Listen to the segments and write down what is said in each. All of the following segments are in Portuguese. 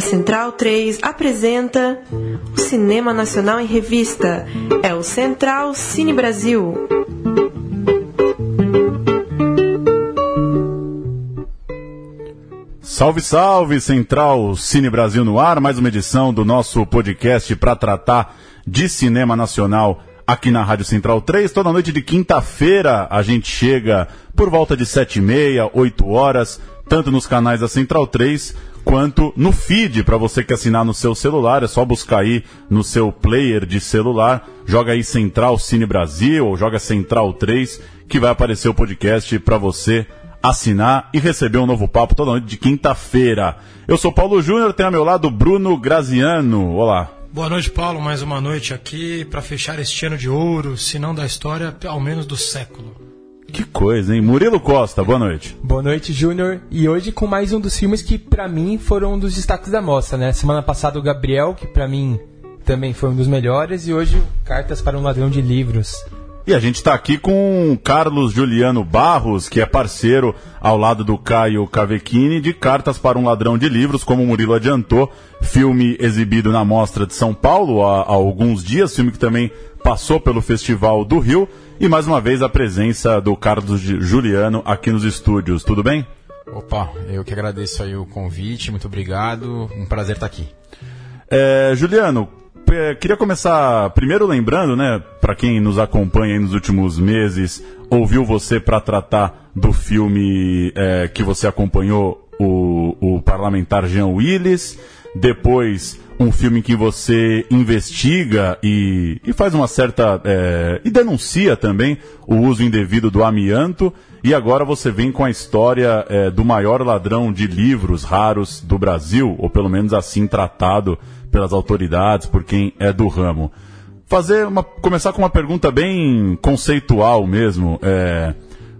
A Central 3 apresenta o Cinema Nacional em Revista. É o Central Cine Brasil. Salve, salve, Central Cine Brasil no ar, mais uma edição do nosso podcast para tratar de cinema nacional aqui na Rádio Central 3. Toda noite de quinta-feira a gente chega por volta de sete e meia, oito horas, tanto nos canais da Central 3 quanto no feed para você que assinar no seu celular. É só buscar aí no seu player de celular, joga aí Central Cine Brasil ou joga Central 3 que vai aparecer o podcast para você assinar e receber um novo papo toda noite de quinta-feira. Eu sou Paulo Júnior, tenho ao meu lado Bruno Graziano. Olá. Boa noite, Paulo. Mais uma noite aqui para fechar este ano de ouro, se não da história, ao menos do século. Que coisa, hein? Murilo Costa, boa noite. Boa noite, Júnior. E hoje com mais um dos filmes que para mim foram um dos destaques da mostra, né? Semana passada o Gabriel, que para mim também foi um dos melhores, e hoje Cartas para um Ladrão de Livros. E a gente está aqui com Carlos Juliano Barros, que é parceiro ao lado do Caio Cavecchini de Cartas para um Ladrão de Livros, como o Murilo adiantou, filme exibido na Mostra de São Paulo há, há alguns dias, filme que também passou pelo Festival do Rio, e mais uma vez a presença do Carlos Juliano aqui nos estúdios. Tudo bem? Opa, eu que agradeço aí o convite, muito obrigado, um prazer estar aqui. É, Juliano, queria começar primeiro lembrando, né, para quem nos acompanha nos últimos meses, ouviu você para tratar do filme é, que você acompanhou, o, o parlamentar Jean Willis, depois um filme em que você investiga e, e faz uma certa. É, e denuncia também o uso indevido do amianto. E agora você vem com a história é, do maior ladrão de livros raros do Brasil, ou pelo menos assim tratado pelas autoridades, por quem é do ramo. Fazer uma, começar com uma pergunta bem conceitual mesmo. É,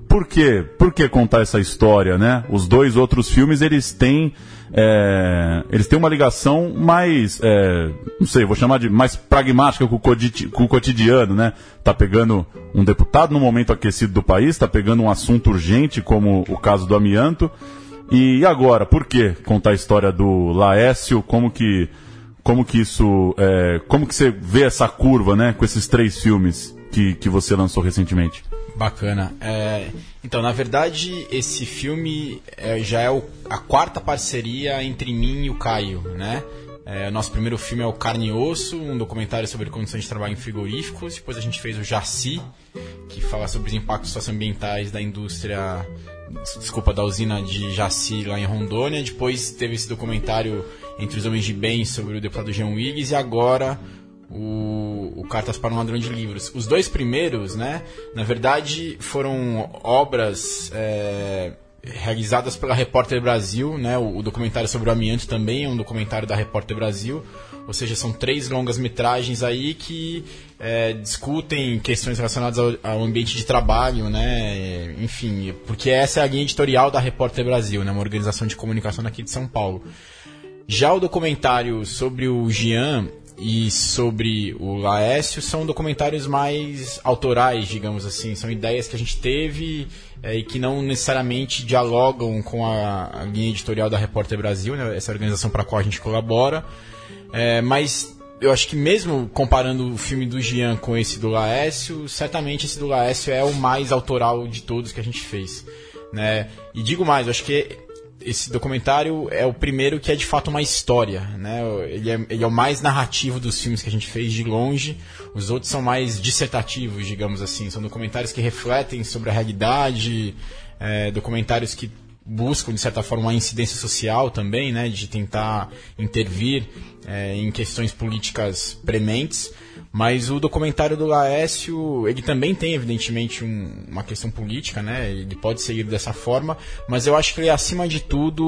por quê? Por que contar essa história, né? Os dois outros filmes, eles têm, é, eles têm uma ligação mais, é, não sei, vou chamar de mais pragmática com o, cotidiano, né? Tá pegando um deputado no momento aquecido do país, tá pegando um assunto urgente como o caso do amianto. E agora, por que contar a história do Laécio? Como que como que isso, é, como que você vê essa curva, né, com esses três filmes que, que você lançou recentemente? Bacana. É, então, na verdade, esse filme é, já é o, a quarta parceria entre mim e o Caio, né? É, nosso primeiro filme é o Carne e Osso, um documentário sobre condições de trabalho em frigoríficos. Depois a gente fez o Jaci, que fala sobre os impactos socioambientais da indústria, desculpa, da usina de Jaci lá em Rondônia. Depois teve esse documentário entre os Homens de Bem sobre o deputado Jean Willis e agora o, o, Cartas para um Ladrão de Livros. Os dois primeiros, né, na verdade, foram obras é, realizadas pela Repórter Brasil, né, o, o, documentário sobre o amianto também é um documentário da Repórter Brasil, ou seja, são três longas metragens aí que é, discutem questões relacionadas ao, ao, ambiente de trabalho, né, enfim, porque essa é a linha editorial da Repórter Brasil, né, uma organização de comunicação daqui de São Paulo. Já o documentário sobre o Jean e sobre o Laécio são documentários mais autorais, digamos assim. São ideias que a gente teve é, e que não necessariamente dialogam com a, a linha editorial da Repórter Brasil, né, essa organização para a qual a gente colabora. É, mas eu acho que mesmo comparando o filme do Jean com esse do Laécio, certamente esse do Laécio é o mais autoral de todos que a gente fez. Né? E digo mais, eu acho que esse documentário é o primeiro que é de fato uma história, né? Ele é, ele é, o mais narrativo dos filmes que a gente fez de longe. Os outros são mais dissertativos, digamos assim. São documentários que refletem sobre a realidade, é, documentários que buscam de certa forma uma incidência social também, né? De tentar intervir é, em questões políticas prementes. Mas o documentário do Laécio, ele também tem, evidentemente, um, uma questão política, né? Ele pode seguir dessa forma, mas eu acho que ele é, acima de tudo,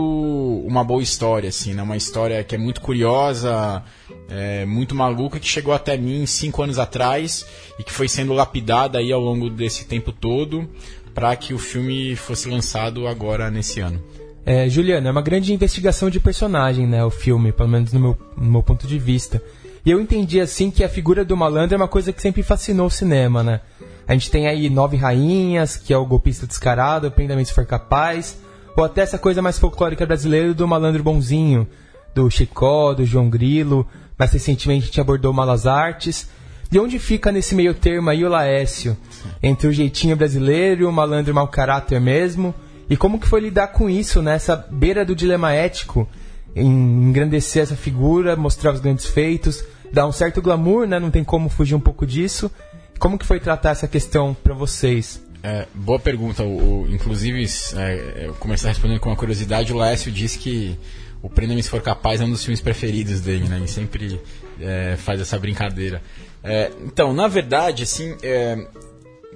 uma boa história, assim, né? Uma história que é muito curiosa, é, muito maluca, que chegou até mim cinco anos atrás e que foi sendo lapidada aí ao longo desse tempo todo para que o filme fosse lançado agora nesse ano. É, Juliana, é uma grande investigação de personagem, né? O filme, pelo menos no meu, no meu ponto de vista. E eu entendi assim que a figura do malandro é uma coisa que sempre fascinou o cinema, né? A gente tem aí Nove Rainhas, que é o golpista descarado, prenda se for capaz, ou até essa coisa mais folclórica brasileira do malandro bonzinho, do Chicó, do João Grilo, mais recentemente a gente abordou Malas Artes. De onde fica nesse meio termo aí o Laécio? Entre o jeitinho brasileiro e o malandro mau caráter mesmo? E como que foi lidar com isso, nessa né? beira do dilema ético? Em engrandecer essa figura, mostrar os grandes feitos, dar um certo glamour, né? Não tem como fugir um pouco disso. Como que foi tratar essa questão para vocês? É, boa pergunta. O, o inclusive, é, eu começar respondendo com uma curiosidade, o Laécio disse que o Prenda-me Se For Capaz é um dos filmes preferidos dele, né? Ele sempre é, faz essa brincadeira. É, então, na verdade, assim, é,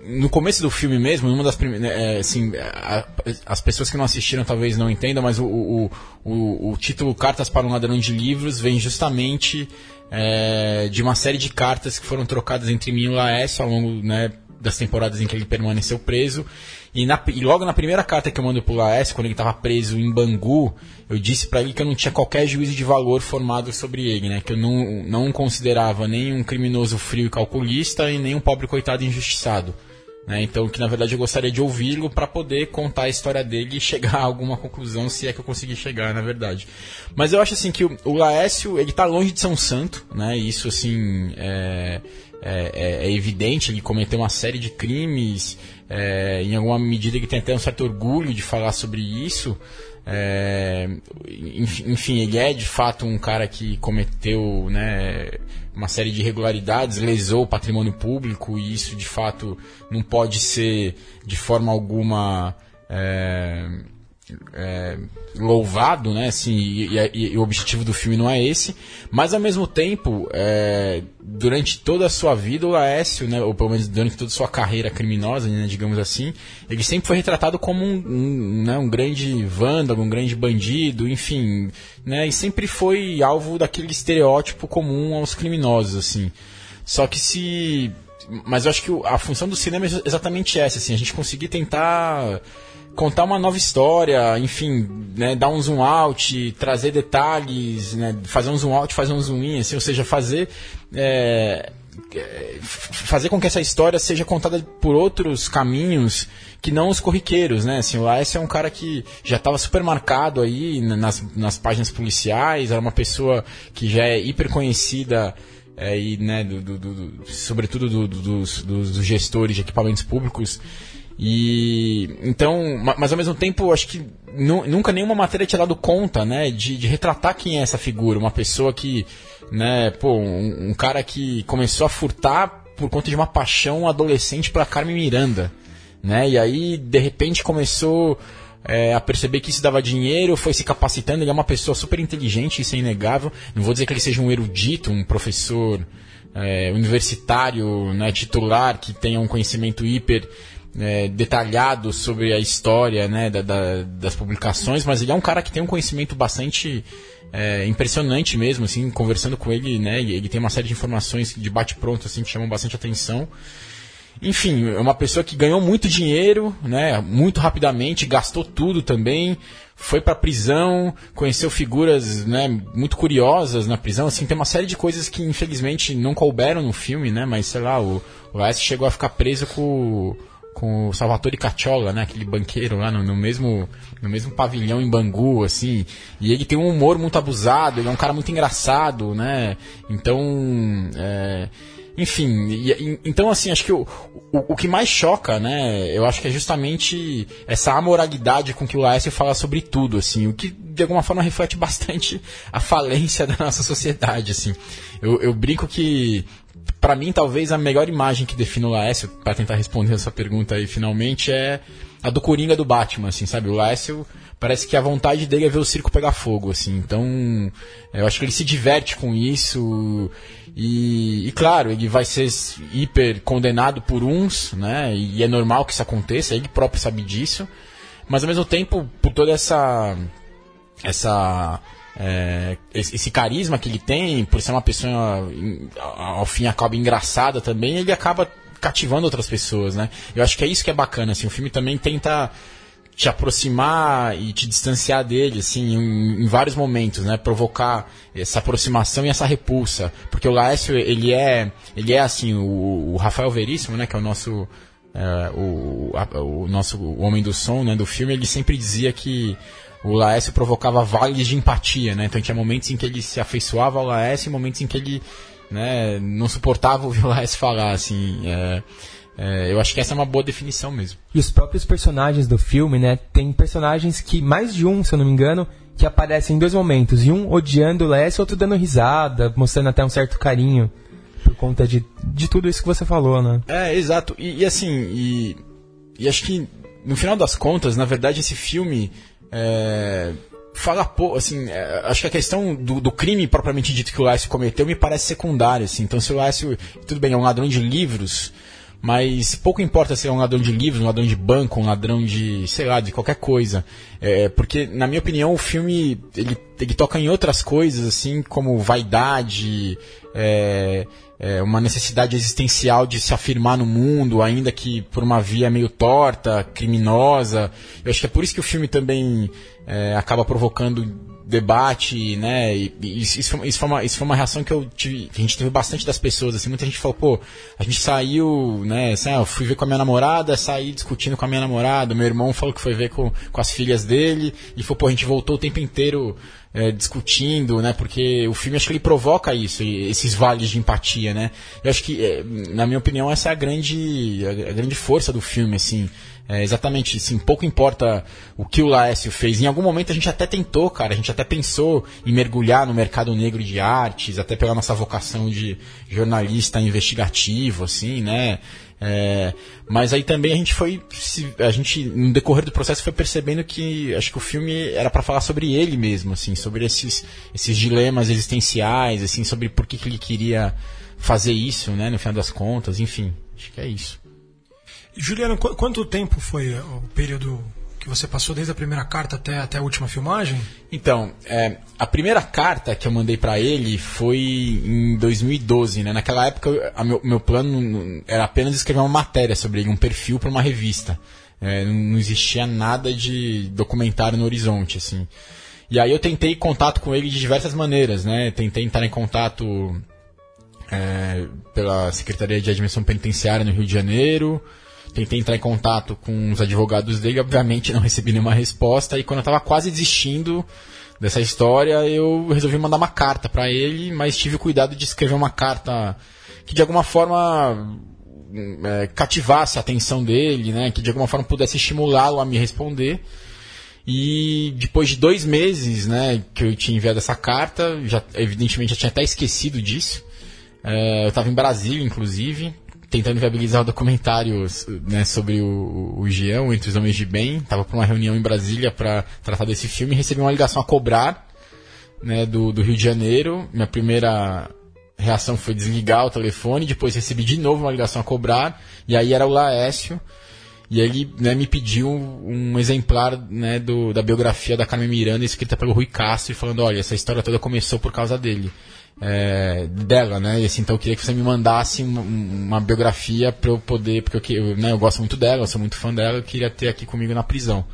no começo do filme mesmo, uma das primeiras, né, é, assim, as pessoas que não assistiram talvez não entendam, mas o, o, o, o título Cartas para um Ladrão de Livros vem justamente é, de uma série de cartas que foram trocadas entre mim e o Laércio ao longo né, das temporadas em que ele permaneceu preso. E, na, e, logo na primeira carta que eu mando pro Laércio, quando ele estava preso em Bangu, eu disse para ele que eu não tinha qualquer juízo de valor formado sobre ele, né? Que eu não, não considerava nem um criminoso frio e calculista e nem um pobre coitado injustiçado. Né? Então, que na verdade eu gostaria de ouvi-lo para poder contar a história dele e chegar a alguma conclusão, se é que eu conseguir chegar, na verdade. Mas eu acho assim que o, Laércio, ele tá longe de um santo, né? Isso assim é, é, é, é evidente, ele cometeu uma série de crimes, é, em alguma medida ele tem até um certo orgulho de falar sobre isso. É, enfim, ele é de fato um cara que cometeu né, uma série de irregularidades, lesou o patrimônio público e isso de fato não pode ser de forma alguma. É, é, louvado, né? Assim, e, e, e, o objetivo do filme não é esse, mas ao mesmo tempo, é, durante toda a sua vida, o Laércio, né, ou pelo menos durante toda a sua carreira criminosa, né, digamos assim, ele sempre foi retratado como um, um, né, um grande vândalo, um grande bandido, enfim, né? E sempre foi alvo daquele estereótipo comum aos criminosos, assim. Só que se mas eu acho que a função do cinema é exatamente essa, assim, a gente conseguir tentar contar uma nova história, enfim, né, dar um zoom out, trazer detalhes, né, fazer um zoom out, fazer um zoom in, assim, ou seja, fazer é, fazer com que essa história seja contada por outros caminhos que não os corriqueiros, né? Assim, o Laércio é um cara que já estava super marcado aí nas, nas páginas policiais, era uma pessoa que já é hiper conhecida é, e, né, do, do, do, sobretudo dos, dos gestores de equipamentos públicos e então, mas ao mesmo tempo, acho que nunca nenhuma matéria tinha dado conta, né, de, de, retratar quem é essa figura, uma pessoa que, né, pô, um, um, cara que começou a furtar por conta de uma paixão adolescente pela Carmen Miranda, né, e aí de repente começou é, a perceber que isso dava dinheiro, foi se capacitando, ele é uma pessoa super inteligente, isso é inegável. Não vou dizer que ele seja um erudito, um professor é, universitário, né, titular, que tenha um conhecimento hiper é, detalhado sobre a história né, da, da, das publicações, mas ele é um cara que tem um conhecimento bastante é, impressionante mesmo, assim, conversando com ele, né, ele tem uma série de informações de bate-pronto, assim, que chamam bastante atenção. Enfim, é uma pessoa que ganhou muito dinheiro, né, muito rapidamente, gastou tudo também, foi para prisão, conheceu figuras, né, muito curiosas na prisão, assim, tem uma série de coisas que infelizmente não couberam no filme, né, mas sei lá, o, o S chegou a ficar preso com com o Salvatore Cacciola, né, aquele banqueiro lá no, no, mesmo no mesmo pavilhão em Bangu, assim, e ele tem um humor muito abusado, ele é um cara muito engraçado, né, então, é, enfim, e, então assim, acho que o, o, o, que mais choca, né, eu acho que é justamente essa amoralidade com que o Laércio fala sobre tudo, assim, o que de alguma forma reflete bastante a falência da nossa sociedade, assim. Eu, eu brinco que para mim, talvez a melhor imagem que define o Laércio, para tentar responder essa pergunta aí finalmente, é a do Coringa do Batman, assim, sabe? O Laércio parece que a vontade dele é ver o circo pegar fogo, assim. Então, eu acho que ele se diverte com isso. E, e, claro, ele vai ser hiper condenado por uns, né? E é normal que isso aconteça, ele próprio sabe disso. Mas ao mesmo tempo, por toda essa essa é, esse carisma que ele tem, por ser uma pessoa ao fim ao cabo engraçada também, ele acaba cativando outras pessoas, né? Eu acho que é isso que é bacana, assim, o filme também tenta te aproximar e te distanciar dele, assim, em, em, vários momentos, né? Provocar essa aproximação e essa repulsa, porque o Laércio ele é, ele é assim, o, o Rafael Veríssimo, né? Que é o nosso é, o, a, o nosso o homem do som, né? Do filme, ele sempre dizia que o Laércio provocava vales de empatia, né? Então tinha momentos em que ele se afeiçoava ao Laércio e momentos em que ele né, não suportava ouvir o Laércio falar, assim. É, é, eu acho que essa é uma boa definição mesmo. E os próprios personagens do filme, né? Tem personagens que, mais de um, se eu não me engano, que aparecem em dois momentos. E um odiando o Laércio, outro dando risada, mostrando até um certo carinho. Por conta de, de tudo isso que você falou, né? É, exato. E, e assim, e, e acho que no final das contas, na verdade, esse filme é, fala pouco, assim, é, acho que a questão do, do, crime propriamente dito que o Lácio cometeu me parece secundária, assim. Então, se o Lácio, tudo bem, é um ladrão de livros, mas pouco importa se é um ladrão de livros, um ladrão de banco, um ladrão de, sei lá, de qualquer coisa. É, porque, na minha opinião, o filme, ele, ele toca em outras coisas, assim, como vaidade, é, é, uma necessidade existencial de se afirmar no mundo, ainda que por uma via meio torta, criminosa. Eu acho que é por isso que o filme também é, acaba provocando debate, né? E, isso, isso, foi, isso, foi uma, isso foi uma reação que eu tive, que a gente teve bastante das pessoas, assim, muita gente falou, pô, a gente saiu, né? Assim, ah, eu fui ver com a minha namorada, saí discutindo com a minha namorada, meu irmão falou que foi ver com, com as filhas dele, e falou, pô, a gente voltou o tempo inteiro é, discutindo, né? Porque o filme acho que ele provoca isso, esses vales de empatia, né? Eu acho que, é, na minha opinião, essa é a grande, a grande força do filme, assim. É, exatamente, sim, pouco importa o que o Laércio fez. Em algum momento a gente até tentou, cara, a gente até pensou em mergulhar no mercado negro de artes, até pela nossa vocação de jornalista investigativo, assim, né? É, mas aí também a gente foi, a gente no decorrer do processo foi percebendo que acho que o filme era para falar sobre ele mesmo, assim, sobre esses, esses dilemas existenciais, assim, sobre por que, que ele queria fazer isso, né, no final das contas, enfim, acho que é isso. Juliano, qu quanto tempo foi o período que você passou desde a primeira carta até, até a última filmagem? Então, é, a primeira carta que eu mandei para ele foi em 2012, né? Naquela época, a meu, meu plano era apenas escrever uma matéria sobre ele, um perfil para uma revista. É, não existia nada de documentário no horizonte, assim. E aí eu tentei contato com ele de diversas maneiras, né? Tentei entrar em contato é, pela Secretaria de Admissão Penitenciária no Rio de Janeiro, tentei entrar em contato com os advogados dele, obviamente não recebi nenhuma resposta, e quando eu estava quase desistindo dessa história, eu resolvi mandar uma carta para ele, mas tive o cuidado de escrever uma carta que de alguma forma é, cativasse a atenção dele, né, que de alguma forma pudesse estimulá-lo a me responder. E depois de dois meses né, que eu tinha enviado essa carta, já, evidentemente eu tinha até esquecido disso. É, eu estava em Brasília, inclusive, tentando viabilizar o documentário né, sobre o, o Entre os Homens de Bem. Estava para uma reunião em Brasília para tratar desse filme. E recebi uma ligação a cobrar né, do, do Rio de Janeiro. Minha primeira reação foi desligar o telefone, depois recebi de novo uma ligação a cobrar, e aí era o Laécio, e ele né, me pediu um exemplar né, do, da biografia da Carmen Miranda, escrita pelo Rui Castro, falando, olha, essa história toda começou por causa dele é, dela, né? E assim, então eu queria que você me mandasse uma, uma biografia para eu poder, porque eu, né, eu gosto muito dela, eu sou muito fã dela, eu queria ter aqui comigo na prisão.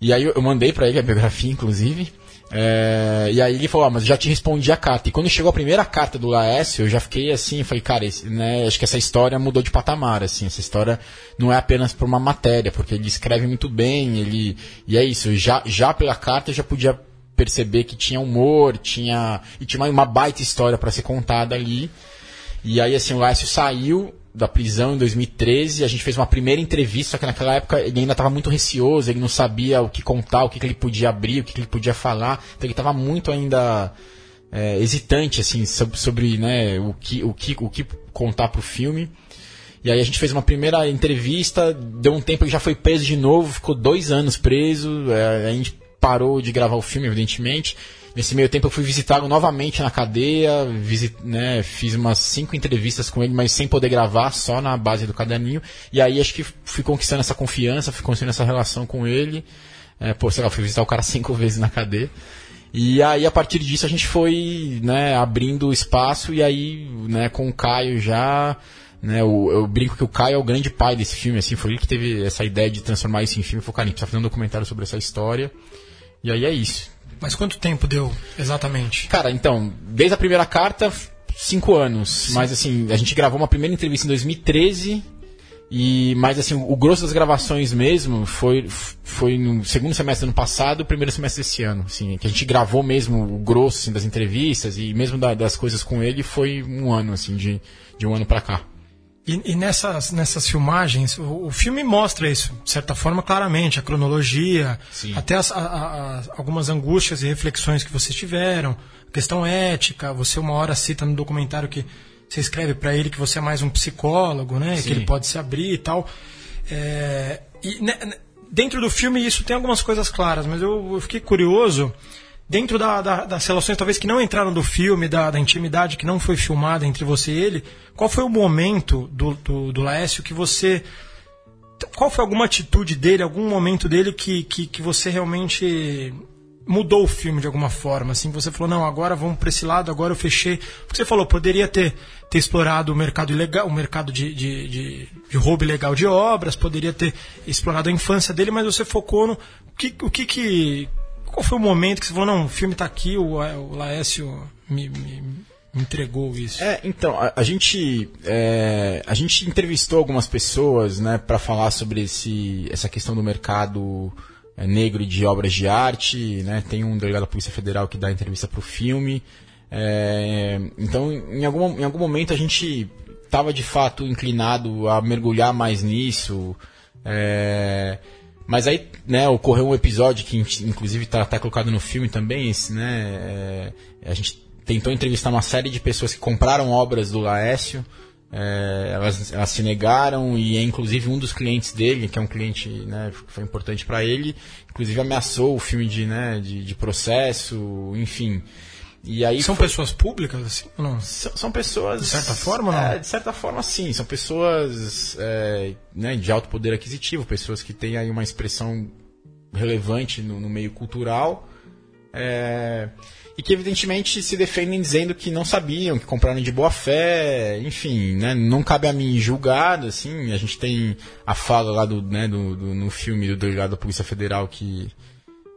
E aí eu, eu mandei para ele a biografia, inclusive. É, e aí ele falou, ah, mas já te respondi a carta. E quando chegou a primeira carta do Laércio, eu já fiquei assim, falei, cara, esse, né, acho que essa história mudou de patamar, assim, essa história não é apenas por uma matéria, porque ele escreve muito bem, ele, e é isso, já, já pela carta eu já podia perceber que tinha humor, tinha e tinha uma baita história para ser contada ali. E aí assim, o Laércio saiu da prisão em 2013, a gente fez uma primeira entrevista, só que naquela época ele ainda estava muito receoso, ele não sabia o que contar, o que, que ele podia abrir, o que, que ele podia falar, então ele estava muito ainda é, hesitante assim sobre, né, o, que, o, que, o que contar para o filme. E aí a gente fez uma primeira entrevista, deu um tempo, ele já foi preso de novo, ficou dois anos preso, é, a gente parou de gravar o filme, evidentemente. Nesse meio tempo eu fui visitá-lo novamente na cadeia, visit, né, fiz umas cinco entrevistas com ele, mas sem poder gravar, só na base do caderninho. E aí acho que fui conquistando essa confiança, fui conquistando essa relação com ele. É, pô, sei lá, fui visitar o cara cinco vezes na cadeia. E aí a partir disso a gente foi né, abrindo espaço e aí né, com o Caio já né, o, eu brinco que o Caio é o grande pai desse filme, assim, foi ele que teve essa ideia de transformar isso em filme. Falou, cara, a gente precisa fazer um documentário sobre essa história. E aí é isso. Mas quanto tempo deu exatamente? Cara, então, desde a primeira carta, cinco anos. Sim. Mas assim, a gente gravou uma primeira entrevista em 2013 E, mas assim, o grosso das gravações mesmo foi, foi no segundo semestre do ano passado, primeiro semestre desse ano, assim, que a gente gravou mesmo o grosso assim, das entrevistas e mesmo da, das coisas com ele foi um ano, assim, de, de um ano para cá. E, e, nessas, nessas filmagens, o, o, filme mostra isso, de certa forma, claramente, a cronologia, Sim. até as, a, a, algumas angústias e reflexões que vocês tiveram, questão ética, você uma hora cita no documentário que você escreve para ele que você é mais um psicólogo, né? Sim. Que ele pode se abrir e tal. É, e né, dentro do filme isso tem algumas coisas claras, mas eu, eu fiquei curioso dentro da, da, das relações talvez que não entraram do filme, da, da, intimidade que não foi filmada entre você e ele, qual foi o momento do, do, do Laércio que você. Qual foi alguma atitude dele, algum momento dele que, que, que você realmente mudou o filme de alguma forma, assim, você falou, não, agora vamos para esse lado, agora eu fechei. Porque você falou, poderia ter, ter explorado o mercado ilegal, o mercado de, de, de, de roubo ilegal de obras, poderia ter explorado a infância dele, mas você focou no. Que, o que, que Qual foi o momento que você falou, não, o filme está aqui, o, o Laércio me, me, me entregou isso? É, então, a, a gente é, a gente entrevistou algumas pessoas, né, para falar sobre esse, essa questão do mercado é, negro de obras de arte, né? Tem um delegado da Polícia Federal que dá entrevista para o filme. É, então, em algum, em algum momento a gente estava de fato inclinado a mergulhar mais nisso. É, mas aí, né, ocorreu um episódio que inclusive está tá colocado no filme também, esse, né? É, a gente tentou entrevistar uma série de pessoas que compraram obras do Laécio. É, elas, elas, se negaram e inclusive um dos clientes dele, que é um cliente né, que foi importante para ele, inclusive ameaçou o filme de, né, de, de processo, enfim. E aí são foi... pessoas públicas assim não? São, são pessoas de certa forma, não? É, de certa forma, sim. São pessoas é, né, de alto poder aquisitivo, pessoas que têm aí uma expressão relevante no, no meio cultural. É, e que evidentemente se defendem dizendo que não sabiam, que compraram de boa fé, enfim, né, não cabe a mim julgar, assim, a gente tem a fala lá do, né, do, do no filme do delegado da Polícia Federal que,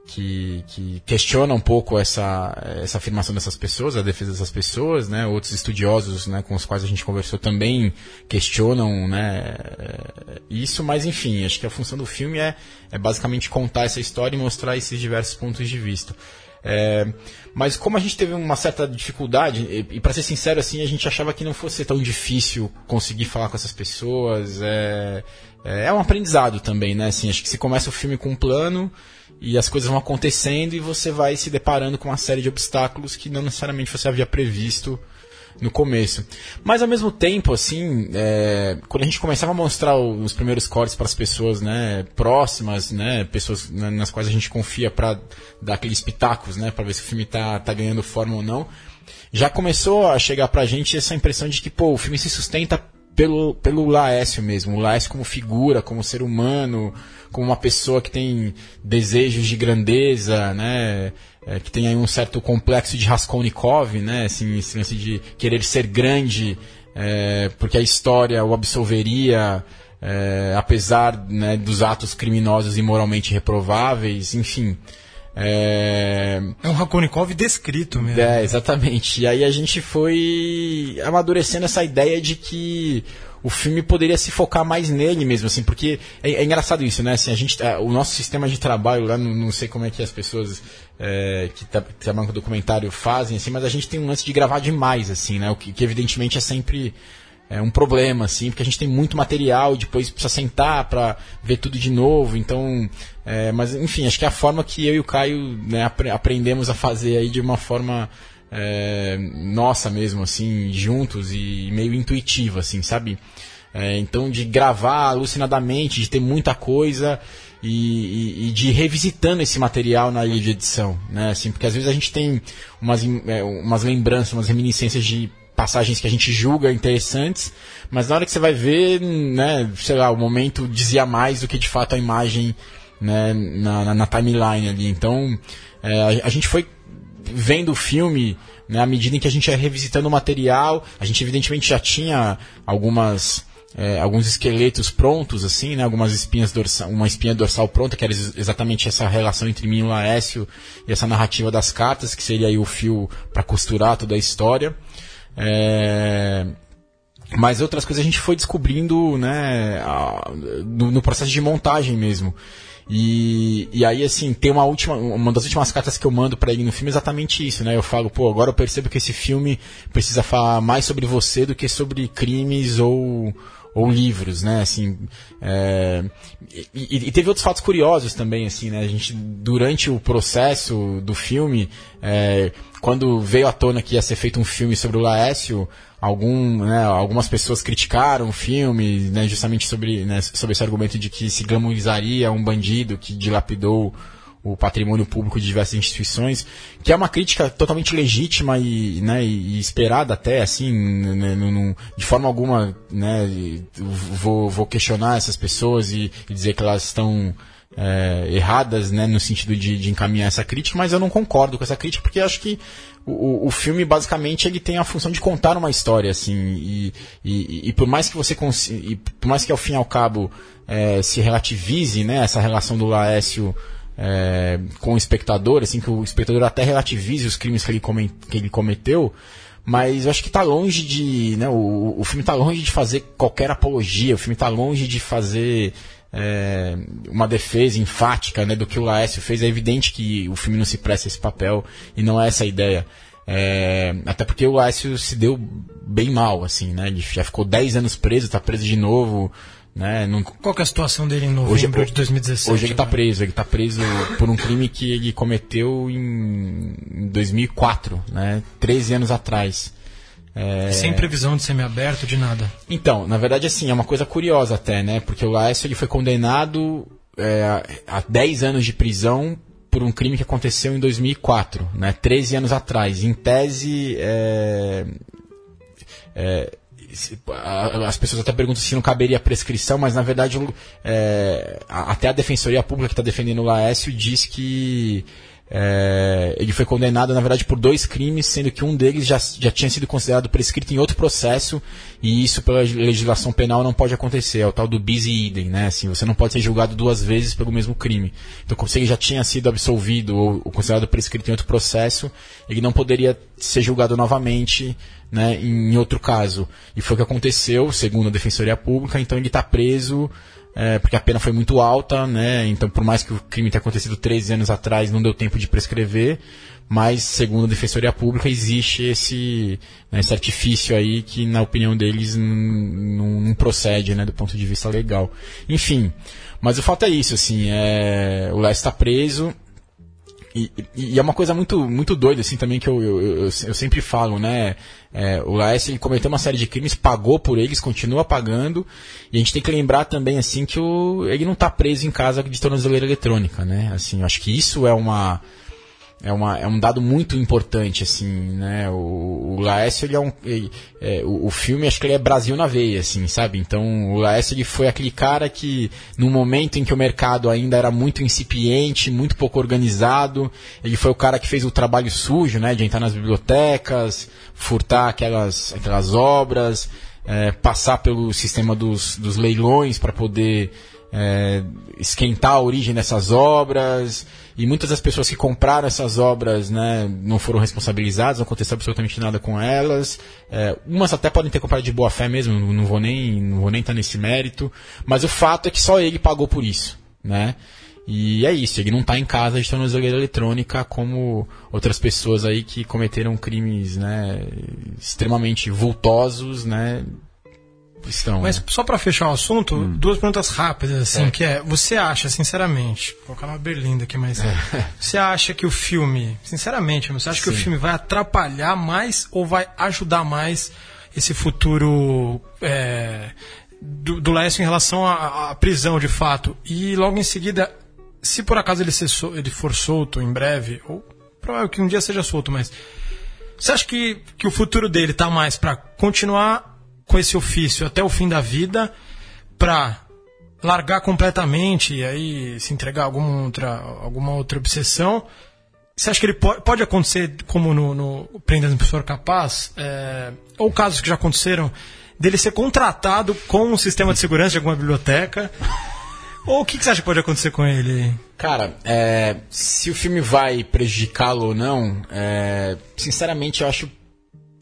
que, que questiona um pouco essa, essa afirmação dessas pessoas, a defesa dessas pessoas, né, outros estudiosos, né, com os quais a gente conversou também questionam, né, isso, mas enfim, acho que a função do filme é, é basicamente contar essa história e mostrar esses diversos pontos de vista. É, mas como a gente teve uma certa dificuldade, e, e para ser sincero, assim, a gente achava que não fosse tão difícil conseguir falar com essas pessoas. É, é, é um aprendizado também, né? Assim, acho que se começa o filme com um plano e as coisas vão acontecendo e você vai se deparando com uma série de obstáculos que não necessariamente você havia previsto no começo. Mas ao mesmo tempo, assim, é, quando a gente começava a mostrar os primeiros cortes para as pessoas, né, próximas, né, pessoas nas quais a gente confia para dar aqueles pitacos, né, para ver se o filme tá, tá ganhando forma ou não, já começou a chegar para a gente essa impressão de que, pô, o filme se sustenta pelo, pelo Laércio mesmo, o Laércio como figura, como ser humano, como uma pessoa que tem desejos de grandeza, né? É, que tem aí um certo complexo de Raskolnikov, né? Assim, esse lance de querer ser grande, é, porque a história o absolveria, é, apesar né, dos atos criminosos e moralmente reprováveis, enfim. É... é um Rakonikov descrito mesmo. É, exatamente. E aí a gente foi amadurecendo essa ideia de que o filme poderia se focar mais nele mesmo, assim, porque é, é engraçado isso, né? Assim, a gente, é, o nosso sistema de trabalho lá, não, não sei como é que as pessoas é, que tá, trabalham com documentário fazem, assim, mas a gente tem um lance de gravar demais, assim, né? O que, que evidentemente é sempre é um problema, assim, porque a gente tem muito material depois precisa sentar para ver tudo de novo. Então, é, mas enfim, acho que é a forma que eu e o Caio né, aprendemos a fazer aí de uma forma é, nossa mesmo, assim, juntos e meio intuitiva, assim, sabe? É, então, de gravar alucinadamente, de ter muita coisa e, e, e, de ir revisitando esse material na ilha de edição, né? Assim, porque às vezes a gente tem umas, é, umas lembranças, umas reminiscências de passagens que a gente julga interessantes, mas na hora que você vai ver, né, sei lá, o momento dizia mais do que de fato a imagem né, na, na, na timeline ali. Então, é, a, a, gente foi vendo o filme né, à medida em que a gente ia revisitando o material. A gente evidentemente já tinha algumas é, alguns esqueletos prontos, assim, né, algumas espinhas dorsal, uma espinha dorsal pronta, que era exatamente essa relação entre mim e o Laércio e essa narrativa das cartas, que seria aí o fio para costurar toda a história. É, mas outras coisas a gente foi descobrindo, né, no, processo de montagem mesmo. E, e aí, assim, tem uma última, uma das últimas cartas que eu mando para ele no filme é exatamente isso, né? Eu falo, pô, agora eu percebo que esse filme precisa falar mais sobre você do que sobre crimes ou, ou livros, né? Assim, é, e, e, teve outros fatos curiosos também, assim, né? A gente durante o processo do filme, é, quando veio à tona que ia ser feito um filme sobre o Laércio, algum, né, algumas pessoas criticaram o filme, né, justamente sobre, né, sobre esse argumento de que se glamorizaria um bandido que dilapidou o patrimônio público de diversas instituições, que é uma crítica totalmente legítima e, né, e esperada até, assim, né, de forma alguma, né, vou, vou questionar essas pessoas e, e dizer que elas estão é, erradas, né, no sentido de, de, encaminhar essa crítica, mas eu não concordo com essa crítica porque acho que o, o filme basicamente ele tem a função de contar uma história, assim, e, e, e por mais que você e por mais que ao fim e ao cabo é, se relativize, né, essa relação do Laércio é, com o espectador, assim, que o espectador até relativize os crimes que ele, come, que ele cometeu, mas eu acho que está longe de. Né, o, o filme está longe de fazer qualquer apologia, o filme está longe de fazer é, uma defesa enfática né, do que o Laércio fez. É evidente que o filme não se presta esse papel e não é essa a ideia. É, até porque o Laércio se deu bem mal, assim, né? Ele já ficou 10 anos preso, está preso de novo. Né? Não... Qual é a situação dele em novembro hoje, de 2017? Hoje ele está preso, ele está preso por um crime que ele cometeu em 2004, né? 13 anos atrás. É... Sem previsão de semiaberto, de nada. Então, na verdade, assim, é uma coisa curiosa até, né? Porque o Laércio ele foi condenado é, a 10 anos de prisão por um crime que aconteceu em 2004, né? 13 anos atrás. Em tese, é, é, as pessoas até perguntam se não caberia prescrição, mas na verdade é, até a Defensoria Pública que está defendendo o Laércio diz que é, ele foi condenado, na verdade, por dois crimes, sendo que um deles já, já tinha sido considerado prescrito em outro processo, e isso, pela legislação penal, não pode acontecer. É o tal do bis idem, né? Assim, você não pode ser julgado duas vezes pelo mesmo crime. Então, como se ele já tinha sido absolvido ou, ou considerado prescrito em outro processo, ele não poderia ser julgado novamente né, em outro caso. E foi o que aconteceu, segundo a Defensoria Pública, então ele está preso é, porque a pena foi muito alta, né? Então, por mais que o crime tenha acontecido 13 anos atrás, não deu tempo de prescrever, mas, segundo a Defensoria Pública, existe esse, né, esse artifício aí que, na opinião deles, não procede, né, do ponto de vista legal. Enfim, mas o fato é isso, assim, é, o Léo está preso, e, é uma coisa muito, muito doida, assim, também, que eu, eu, eu, eu sempre falo, né? É, o Laércio ele cometeu uma série de crimes, pagou por eles, continua pagando. E a gente tem que lembrar também, assim, que o, ele não está preso em casa de tornozeleira eletrônica, né? Assim, acho que isso é uma é, uma, é um dado muito importante, assim, né? O, o Laércio, ele é um... Ele, é, o, o, filme, acho que ele é Brasil na veia, assim, sabe? Então, o Laércio, ele foi aquele cara que, no momento em que o mercado ainda era muito incipiente, muito pouco organizado, ele foi o cara que fez o trabalho sujo, né? De entrar nas bibliotecas, furtar aquelas, aquelas obras, é, passar pelo sistema dos, dos leilões para poder é, esquentar a origem dessas obras e muitas das pessoas que compraram essas obras né, não foram responsabilizadas, não aconteceu absolutamente nada com elas. É, umas até podem ter comprado de boa fé mesmo, não vou nem não vou nem estar nesse mérito, mas o fato é que só ele pagou por isso, né? E é isso, ele não está em casa de tornozeleira eletrônica como outras pessoas aí que cometeram crimes né, extremamente vultosos, né, estão. Mas né? só para fechar o assunto, hum. duas perguntas rápidas, assim, é. que é, você acha, sinceramente, vou colocar uma berlinda aqui, mas é. você acha que o filme, sinceramente, você acha Sim. que o filme vai atrapalhar mais ou vai ajudar mais esse futuro é, do, do Laércio em relação à, à, prisão, de fato? E logo em seguida, se por acaso ele, ser, ele for solto em breve, ou provável que um dia seja solto, mas você acha que, que o futuro dele está mais para continuar com esse ofício até o fim da vida para largar completamente e aí se entregar a alguma outra, alguma outra obsessão. Você acha que ele pode, pode acontecer, como no, no Prenda no Professor Capaz, é, ou casos que já aconteceram, dele ser contratado com um sistema de segurança de alguma biblioteca? Ou o que, que você acha que pode acontecer com ele? Cara, é, se o filme vai prejudicá-lo ou não, é, sinceramente eu acho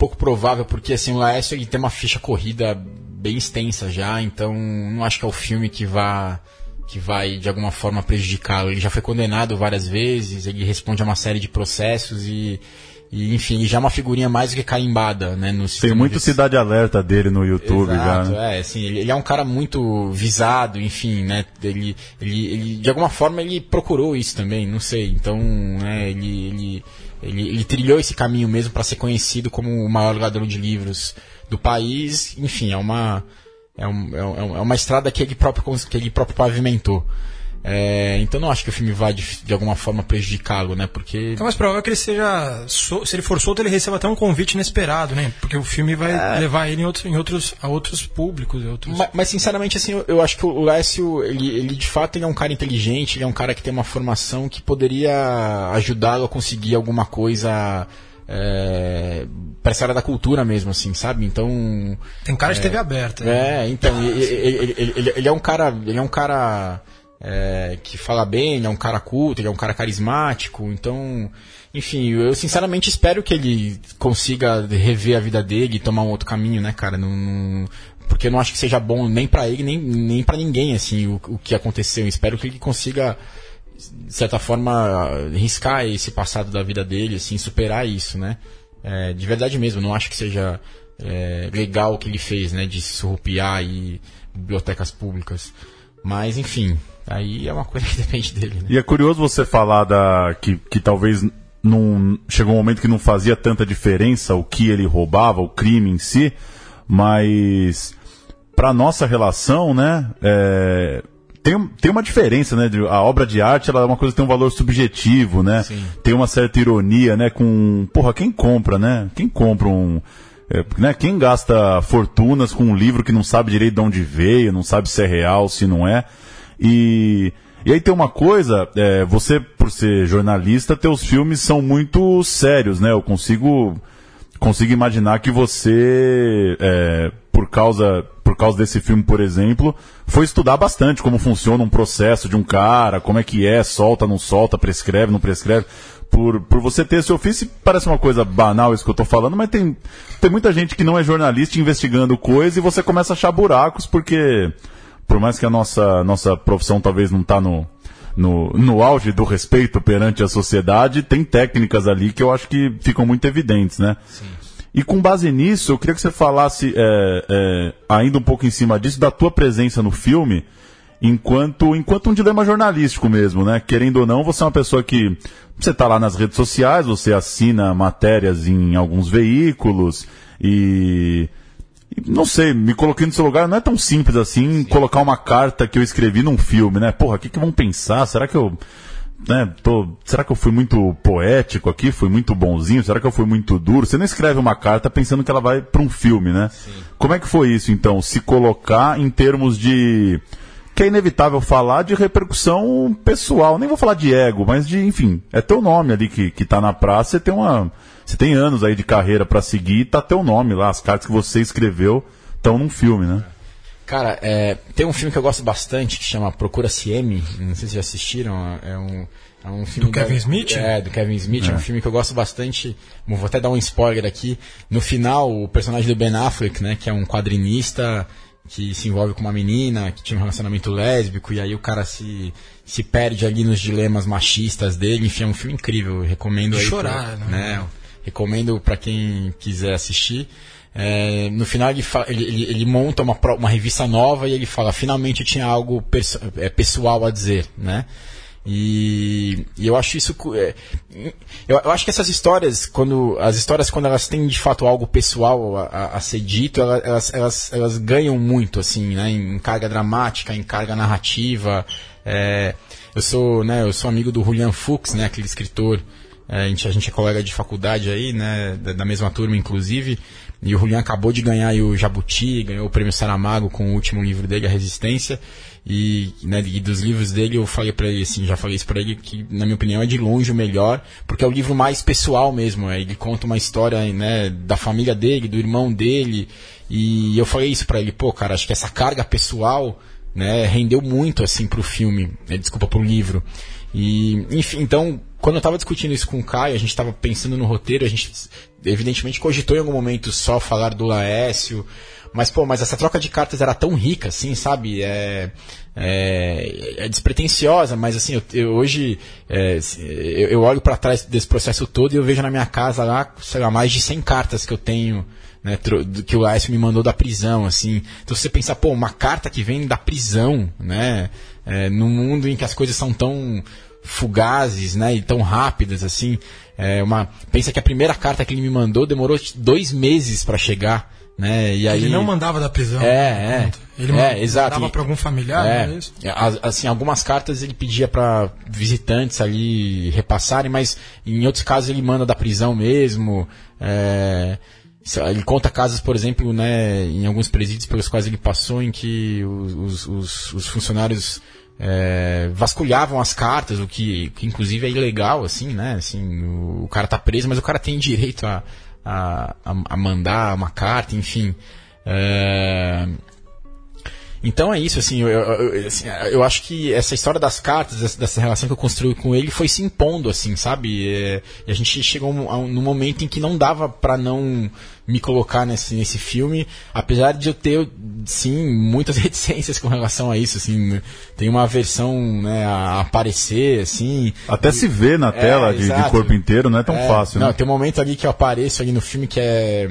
pouco provável, porque assim, o Laércio ele tem uma ficha corrida bem extensa já, então não acho que é o filme que vá que vai de alguma forma prejudicá-lo. Ele já foi condenado várias vezes, ele responde a uma série de processos e e, enfim, já é uma figurinha mais do que carimbada, né? No Tem muito desse... Cidade Alerta dele no YouTube Exato, já. Né? É, assim, ele, ele, é um cara muito visado, enfim, né? Ele, ele, ele, de alguma forma, ele procurou isso também, não sei. Então, né, ele, ele, ele, ele trilhou esse caminho mesmo para ser conhecido como o maior ladrão de livros do país. Enfim, é uma, é, um, é, um, é uma estrada que ele próprio, que ele próprio pavimentou. É, então não acho que o filme vai de, de alguma forma prejudicá-lo, né? Porque. É mais provável que ele seja. Se ele for solto, ele receba até um convite inesperado, né? Porque o filme vai é... levar ele em outros, em outros, a outros públicos. Outros... Mas, mas, sinceramente, assim, eu, eu, acho que o Lécio, ele, ele de fato ele é um cara inteligente, ele é um cara que tem uma formação que poderia ajudá-lo a conseguir alguma coisa. É, para essa área da cultura mesmo, assim, sabe? Então. Tem cara de TV aberta. É, então, ele, ele, ele, ele, é um cara. Ele é um cara é, que fala bem, ele é um cara culto, ele é um cara carismático, então, enfim, eu sinceramente espero que ele consiga rever a vida dele e tomar um outro caminho, né, cara? Não, não, porque eu não acho que seja bom nem para ele, nem, nem para ninguém, assim, o, o que aconteceu. Eu espero que ele consiga, de certa forma, riscar esse passado da vida dele, assim, superar isso, né? É, de verdade mesmo, não acho que seja é, legal o que ele fez, né, de surrupiar aí bibliotecas públicas. Mas, enfim, Aí é uma coisa que depende dele. Né? E é curioso você falar da que, que talvez não chegou um momento que não fazia tanta diferença o que ele roubava, o crime em si, mas para nossa relação, né, é, tem, tem uma diferença, né? A obra de arte ela é uma coisa que tem um valor subjetivo, né? Sim. Tem uma certa ironia, né? Com porra, quem compra, né? Quem compra um é, né, quem gasta fortunas com um livro que não sabe direito de onde veio, não sabe se é real, se não é. E, e aí tem uma coisa, é, você, por ser jornalista, teus filmes são muito sérios, né? Eu consigo, consigo imaginar que você, é, por causa por causa desse filme, por exemplo, foi estudar bastante como funciona um processo de um cara, como é que é, solta, não solta, prescreve, não prescreve. Por, por você ter esse ofício, parece uma coisa banal isso que eu estou falando, mas tem, tem muita gente que não é jornalista investigando coisa e você começa a achar buracos porque por mais que a nossa, nossa profissão talvez não está no, no, no auge do respeito perante a sociedade, tem técnicas ali que eu acho que ficam muito evidentes, né? Sim. E com base nisso, eu queria que você falasse é, é, ainda um pouco em cima disso, da tua presença no filme, enquanto, enquanto um dilema jornalístico mesmo, né? Querendo ou não, você é uma pessoa que você está lá nas redes sociais, você assina matérias em alguns veículos e não sei, me coloquei no seu lugar, não é tão simples assim Sim. colocar uma carta que eu escrevi num filme, né? Porra, o que, que vão pensar? Será que eu. Né, tô, será que eu fui muito poético aqui? Fui muito bonzinho? Será que eu fui muito duro? Você não escreve uma carta pensando que ela vai para um filme, né? Sim. Como é que foi isso, então? Se colocar em termos de. Que é inevitável falar de repercussão pessoal. Nem vou falar de ego, mas de, enfim, é teu nome ali que, que tá na praça, você tem uma você tem anos aí de carreira para seguir e tá teu nome lá, as cartas que você escreveu estão num filme, né? Cara, é, tem um filme que eu gosto bastante que chama Procura CM, não sei se já assistiram, é um, é um filme... Do Kevin Smith? É, do Kevin Smith, é. é um filme que eu gosto bastante, vou até dar um spoiler aqui, no final o personagem do Ben Affleck, né, que é um quadrinista que se envolve com uma menina, que tinha um relacionamento lésbico, e aí o cara se, se perde ali nos dilemas machistas dele, enfim, é um filme incrível, recomendo aí. chorar, pra, né? né recomendo para quem quiser assistir. É, no final ele, ele, ele, ele, monta uma, uma revista nova e ele fala finalmente eu tinha algo é, pessoal a dizer, né? E, e eu acho isso é, eu, eu, acho que essas histórias quando as histórias quando elas têm de fato algo pessoal a, a, a ser dito elas, elas, elas, ganham muito assim né em carga dramática em carga narrativa é, eu sou né eu sou amigo do Julian Fuchs né aquele escritor é, a, gente, a gente é colega de faculdade aí, né? Da, da, mesma turma, inclusive. E o Julian acabou de ganhar o Jabuti, ganhou o prêmio Saramago com o último livro dele, A Resistência. E, né, e dos livros dele eu falei para ele, assim, já falei isso pra ele, que na minha opinião é de longe o melhor, porque é o livro mais pessoal mesmo. É, ele conta uma história né, da família dele, do irmão dele. E eu falei isso para ele, pô, cara, acho que essa carga pessoal né, rendeu muito assim pro filme, né, desculpa, pro livro. E, enfim, então, quando eu tava discutindo isso com o Caio, a gente tava pensando no roteiro, a gente evidentemente cogitou em algum momento só falar do Laércio, mas, pô, mas essa troca de cartas era tão rica, assim, sabe? É, é, é despretensiosa, mas assim, eu, eu hoje é, eu, eu, olho para trás desse processo todo e eu vejo na minha casa lá, sei lá, mais de 100 cartas que eu tenho, né, que o Laércio me mandou da prisão, assim. Então você pensa, pô, uma carta que vem da prisão, né? É, num mundo em que as coisas são tão fugazes, né, e tão rápidas, assim. É uma, pensa que a primeira carta que ele me mandou demorou dois meses para chegar. Né? E aí, ele não mandava da prisão. É, é. Ele é, mandava para algum familiar, é, é isso? Assim, algumas cartas ele pedia para visitantes ali repassarem, mas em outros casos ele manda da prisão mesmo. É, ele conta casos, por exemplo, né, em alguns presídios pelos quais ele passou, em que os, os, os funcionários é, vasculhavam as cartas, o que, que, inclusive é ilegal, assim, né? Assim, o, o, cara tá preso, mas o cara tem direito a, a, a mandar uma carta, enfim. É... Então é isso, assim eu, eu, assim eu, acho que essa história das cartas, dessa relação que eu construí com ele, foi se impondo, assim, sabe? É, e a gente chegou num momento em que não dava para não me colocar nesse, nesse filme, apesar de eu ter, sim, muitas reticências com relação a isso, assim, tem uma versão, né, a aparecer, assim... Até e, se vê na é, tela de, de, corpo inteiro, não é tão é, fácil, não, né? tem um momento ali que eu apareço ali no filme que é...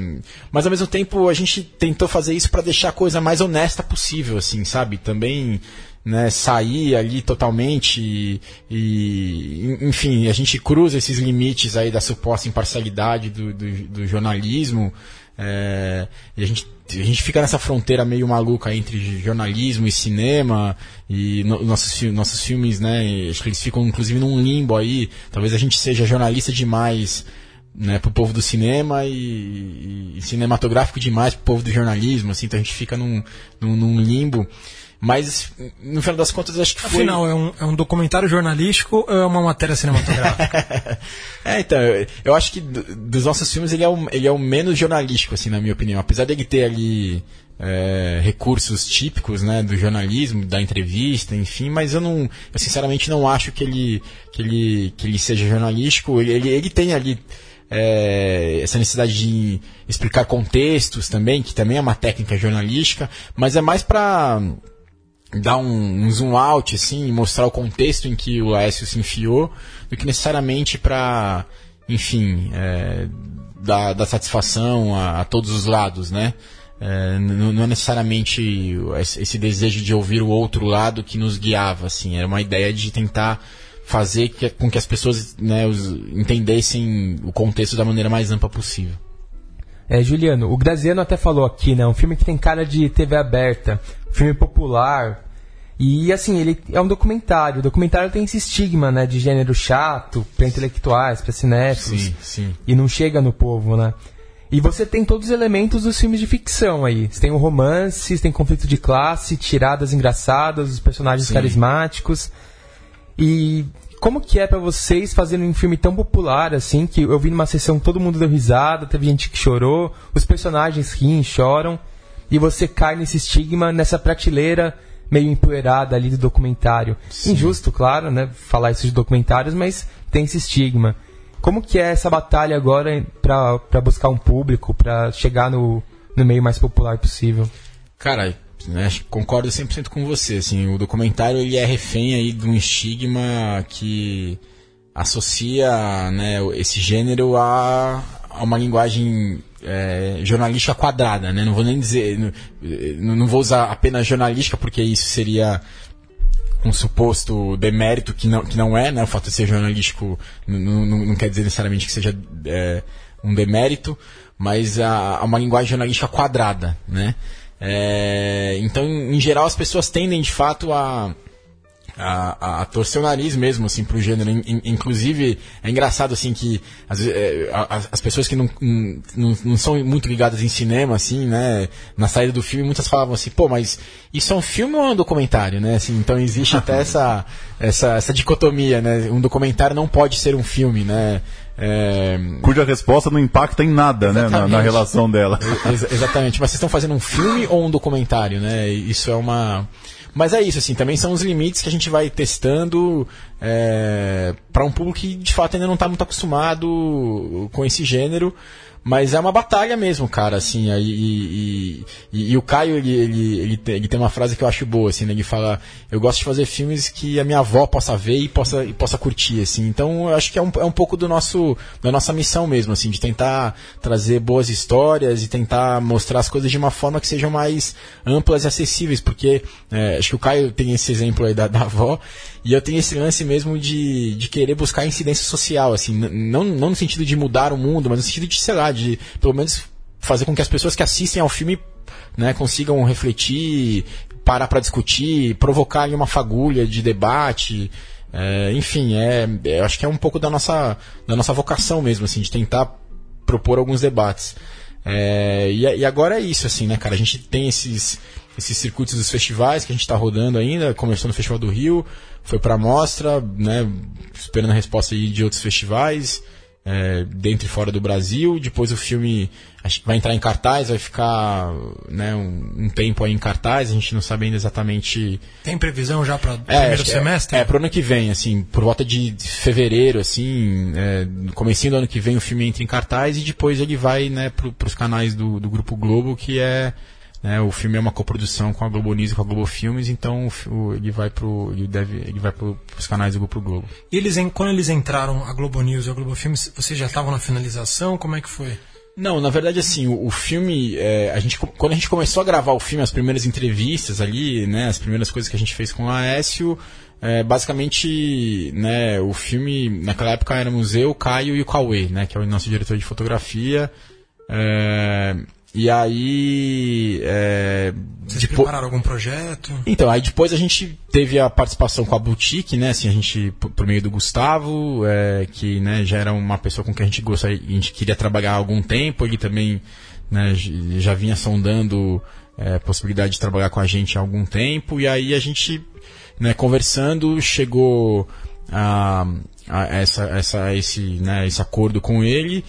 Mas ao mesmo tempo a gente tentou fazer isso para deixar a coisa mais honesta possível, assim, sabe? Também né, sair ali totalmente e, e, enfim, a gente cruza esses limites aí da suposta imparcialidade do, do, do jornalismo é, e a gente, a gente fica nessa fronteira meio maluca entre jornalismo e cinema e no, nossos, nossos filmes, né, acho que eles ficam inclusive num limbo aí, talvez a gente seja jornalista demais né, pro povo do cinema e, e, cinematográfico demais pro povo do jornalismo, assim, então a gente fica num, num, num limbo. Mas, no final das contas, acho que foi. Afinal, é um, é um documentário jornalístico ou é uma matéria cinematográfica? é, então, eu, acho que dos nossos filmes ele é, o, ele é o menos jornalístico, assim, na minha opinião. Apesar de ele ter ali é, recursos típicos, né, do jornalismo, da entrevista, enfim, mas eu não, eu sinceramente não acho que ele, que ele, que ele seja jornalístico. Ele, ele, ele tem ali. É, essa necessidade de explicar contextos também, que também é uma técnica jornalística, mas é mais para dar um, um, zoom out assim mostrar o contexto em que o Laércio se enfiou do que necessariamente para enfim é, dar, dar satisfação a, a, todos os lados né? É, não, não, é necessariamente esse desejo de ouvir o outro lado que nos guiava assim era uma ideia de tentar fazer que, com que as pessoas né, os, entendessem o contexto da maneira mais ampla possível é, Juliano, o Graziano até falou aqui, né? Um filme que tem cara de TV aberta, um filme popular. E assim, ele é um documentário. O documentário tem esse estigma, né, de gênero chato, para intelectuais, para cinéfilos. Sim, sim. E não chega no povo, né? E você tem todos os elementos dos filmes de ficção aí. Você tem o romance, você tem conflito de classe, tiradas engraçadas, os personagens sim. carismáticos. E como que é para vocês fazerem um filme tão popular assim, que eu vi numa sessão todo mundo deu risada, teve gente que chorou, os personagens riem, choram, e você cai nesse estigma, nessa prateleira meio empoeirada ali do documentário. Sim. Injusto, claro, né, falar isso de documentários, mas tem esse estigma. Como que é essa batalha agora para buscar um público, para chegar no, no meio mais popular possível? Cara, né? Concordo 100% com você. Assim, o documentário ele é refém aí de um estigma que associa né, esse gênero a, a uma linguagem é, jornalística quadrada. Né? Não vou nem dizer. Não, não vou usar apenas jornalística, porque isso seria um suposto demérito que não, que não é, né? O fato de ser jornalístico não, não, não quer dizer necessariamente que seja é, um demérito, mas a, a uma linguagem jornalística quadrada, né? É, então, em geral, as pessoas tendem de fato a, a, a, torcer o nariz mesmo, assim, pro gênero. inclusive, é engraçado, assim, que as, é, as, as pessoas que não, não, não, são muito ligadas em cinema, assim, né, na saída do filme, muitas falavam assim, pô, mas isso é um filme ou é um documentário, né? Assim, então existe até essa, essa, essa dicotomia, né? Um documentário não pode ser um filme, né? É... Cuja resposta não impacta em nada né, na, na, relação dela. Ex exatamente. Mas vocês estão fazendo um filme ou um documentário, né? Isso é uma. Mas é isso, assim, também são os limites que a gente vai testando é, para um público que de fato ainda não está muito acostumado com esse gênero. Mas é uma batalha mesmo, cara, assim, e, e, e, e o Caio, ele, ele, ele, tem, ele tem uma frase que eu acho boa, assim, né? ele fala, eu gosto de fazer filmes que a minha avó possa ver e possa, e possa curtir, assim, então eu acho que é um, é um pouco do nosso, da nossa missão mesmo, assim, de tentar trazer boas histórias e tentar mostrar as coisas de uma forma que sejam mais amplas e acessíveis, porque é, acho que o Caio tem esse exemplo aí da, da avó, e eu tenho esse lance mesmo de, de querer buscar incidência social, assim, não, não no sentido de mudar o mundo, mas no sentido de, sei lá, de pelo menos fazer com que as pessoas que assistem ao filme né, consigam refletir, parar para discutir, provocar uma fagulha de debate. É, enfim, é, é, acho que é um pouco da nossa, da nossa vocação mesmo, assim, de tentar propor alguns debates. É, e, e, agora é isso, assim, né, cara? A gente tem esses, esses circuitos dos festivais que a gente está rodando ainda, começou no Festival do Rio, foi para mostra, né, esperando a resposta aí de outros festivais é, dentro e fora do Brasil. Depois o filme vai entrar em cartaz, vai ficar né, um, um, tempo aí em cartaz. A gente não sabe ainda exatamente. Tem previsão já para é, primeiro é, semestre? É, é para o ano que vem, assim, por volta de fevereiro, assim, é, no comecinho do ano que vem o filme entra em cartaz e depois ele vai né, para os canais do, do Grupo Globo, que é né, o filme é uma coprodução com a Globo News e com a Globo Filmes, então o, ele vai pro ele deve ele vai pro, pros canais do Grupo Globo. E eles quando eles entraram a Globo News e a Globo Filmes, vocês já estavam na finalização? Como é que foi? Não, na verdade, assim, o, o filme, é, a gente, quando a gente começou a gravar o filme, as primeiras entrevistas ali, né, as primeiras coisas que a gente fez com o Aécio, é, basicamente, né, o filme, naquela época éramos eu, o Caio e o Cauê, né, que é o nosso diretor de fotografia. É, e aí. É, Vocês depois... prepararam algum projeto? Então, aí depois a gente teve a participação com a Boutique, né? Assim, a gente, por meio do Gustavo, é, que né, já era uma pessoa com quem a gente gostaria, a gente queria trabalhar há algum tempo, ele também né, já vinha sondando é, possibilidade de trabalhar com a gente há algum tempo, e aí a gente, né, conversando, chegou a, a essa, essa, esse, né, esse acordo com ele.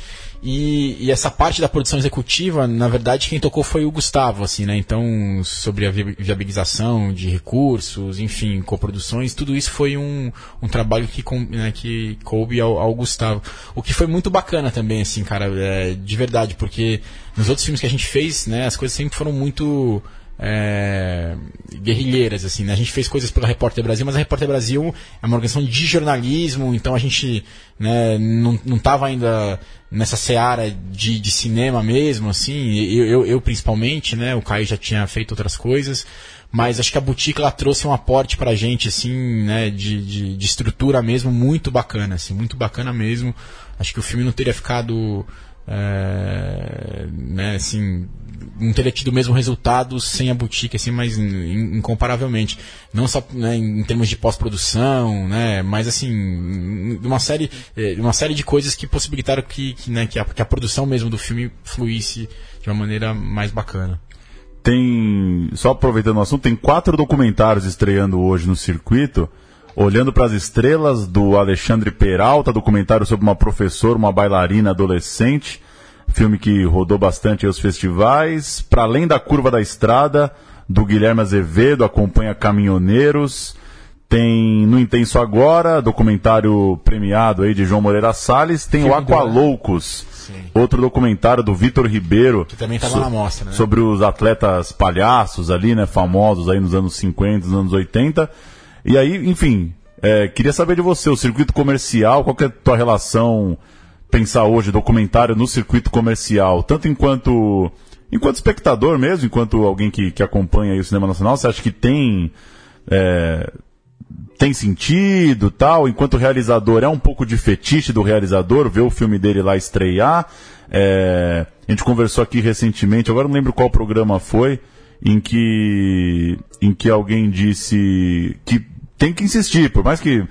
E, e, essa parte da produção executiva, na verdade, quem tocou foi o Gustavo, assim, né? Então, sobre a viabilização de recursos, enfim, coproduções, tudo isso foi um, um trabalho que, né, que coube ao, ao, Gustavo. O que foi muito bacana também, assim, cara, é, de verdade, porque nos outros filmes que a gente fez, né, as coisas sempre foram muito é, guerrilheiras, assim, né? A gente fez coisas pela Repórter Brasil, mas a Repórter Brasil é uma organização de jornalismo, então a gente né, não, não ainda nessa seara de, de cinema mesmo, assim, eu, eu, eu, principalmente, né? O Caio já tinha feito outras coisas, mas acho que a Boutique ela trouxe um aporte pra gente, assim, né, de, de, de estrutura mesmo muito bacana, assim, muito bacana mesmo. Acho que o filme não teria ficado é, né, assim, não teria tido o mesmo resultado sem a boutique, assim, mas incomparavelmente. Não só né, em termos de pós-produção, né, mas assim, uma série, é, uma série de coisas que possibilitaram que, que, né, que, a, que a produção mesmo do filme fluísse de uma maneira mais bacana. Tem, só aproveitando o assunto, tem quatro documentários estreando hoje no circuito. Olhando para as Estrelas, do Alexandre Peralta, documentário sobre uma professora, uma bailarina adolescente, filme que rodou bastante os festivais. Para Além da Curva da Estrada, do Guilherme Azevedo, acompanha caminhoneiros. Tem No Intenso Agora, documentário premiado aí de João Moreira Salles. Tem filme o Aqualoucos, outro documentário do Vitor Ribeiro. Que também estava so, na mostra, né? Sobre os atletas palhaços ali, né? Famosos aí nos anos 50, nos anos 80. E aí, enfim, é, queria saber de você, o circuito comercial, qual é a tua relação, pensar hoje documentário no circuito comercial, tanto enquanto enquanto espectador mesmo, enquanto alguém que, que acompanha o cinema nacional, você acha que tem é, tem sentido tal, enquanto realizador é um pouco de fetiche do realizador, ver o filme dele lá estrear. É, a gente conversou aqui recentemente, agora não lembro qual programa foi, em que, em que alguém disse que tem que insistir, por mais que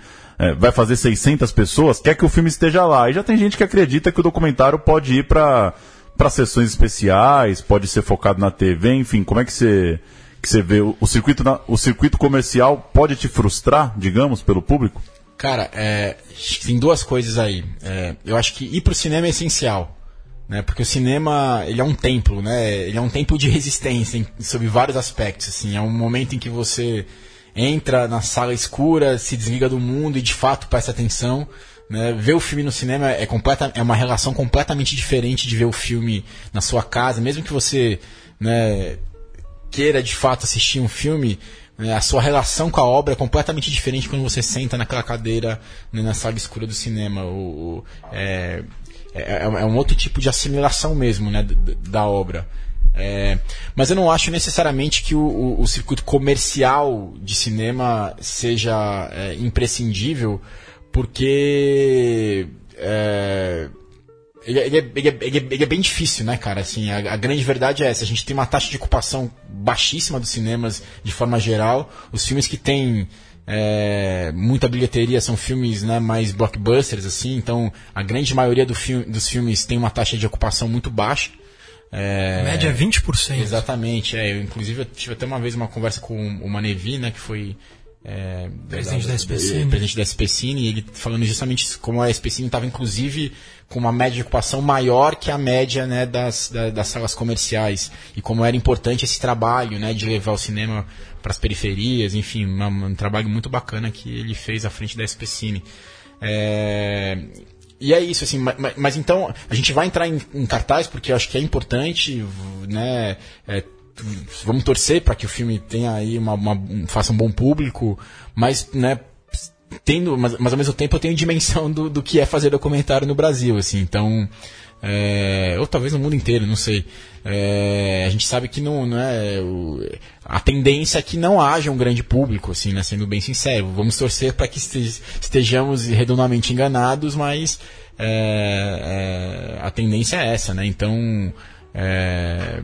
é, vai fazer 600 pessoas, quer que o filme esteja lá. E já tem gente que acredita que o documentário pode ir para para sessões especiais, pode ser focado na TV, enfim, como é que você que você vê o, o circuito na, o circuito comercial pode te frustrar, digamos, pelo público? Cara, é, tem duas coisas aí. É, eu acho que ir para o cinema é essencial, né? Porque o cinema ele é um templo, né? Ele é um templo de resistência em, sob vários aspectos. Assim, é um momento em que você entra na sala escura, se desliga do mundo e de fato presta atenção. Né? Ver o filme no cinema é, completa, é uma relação completamente diferente de ver o filme na sua casa, mesmo que você né, queira de fato assistir um filme, né, a sua relação com a obra é completamente diferente quando você senta naquela cadeira né, na sala escura do cinema. O, o é, é, é, um outro tipo de assimilação mesmo né, da obra. É, mas eu não acho necessariamente que o, o, o circuito comercial de cinema seja é, imprescindível, porque é, ele, é, ele, é, ele, é, ele, é, bem difícil, né, cara? Assim, a, a, grande verdade é essa. A gente tem uma taxa de ocupação baixíssima dos cinemas de forma geral. Os filmes que têm muita bilheteria são filmes né, mais blockbusters, assim. Então, a grande maioria do dos filmes tem uma taxa de ocupação muito baixa. É, média é 20%. Exatamente. É, eu, inclusive, eu tive até uma vez uma conversa com o Manevi, né, que foi é, presidente da, SPCine. presidente da SPCine, e ele falando justamente como a SPCine estava, inclusive, com uma média de ocupação maior que a média né, das, da, das salas comerciais. E como era importante esse trabalho né, de levar o cinema para as periferias, enfim, uma, um trabalho muito bacana que ele fez à frente da SPCine. É, e é isso, assim, mas, mas, então a gente vai entrar em, em cartaz porque acho que é importante, né? É, vamos torcer para que o filme tenha aí uma, uma, faça um bom público, mas, né? Tendo, mas, mas ao mesmo tempo eu tenho dimensão do, do que é fazer documentário no Brasil, assim, então é, ou talvez no mundo inteiro, não sei. É, a gente sabe que não, não é. O, a tendência é que não haja um grande público, assim, né, sendo bem sincero. Vamos torcer para que estejamos redondamente enganados, mas é, é, a tendência é essa, né? Então. É,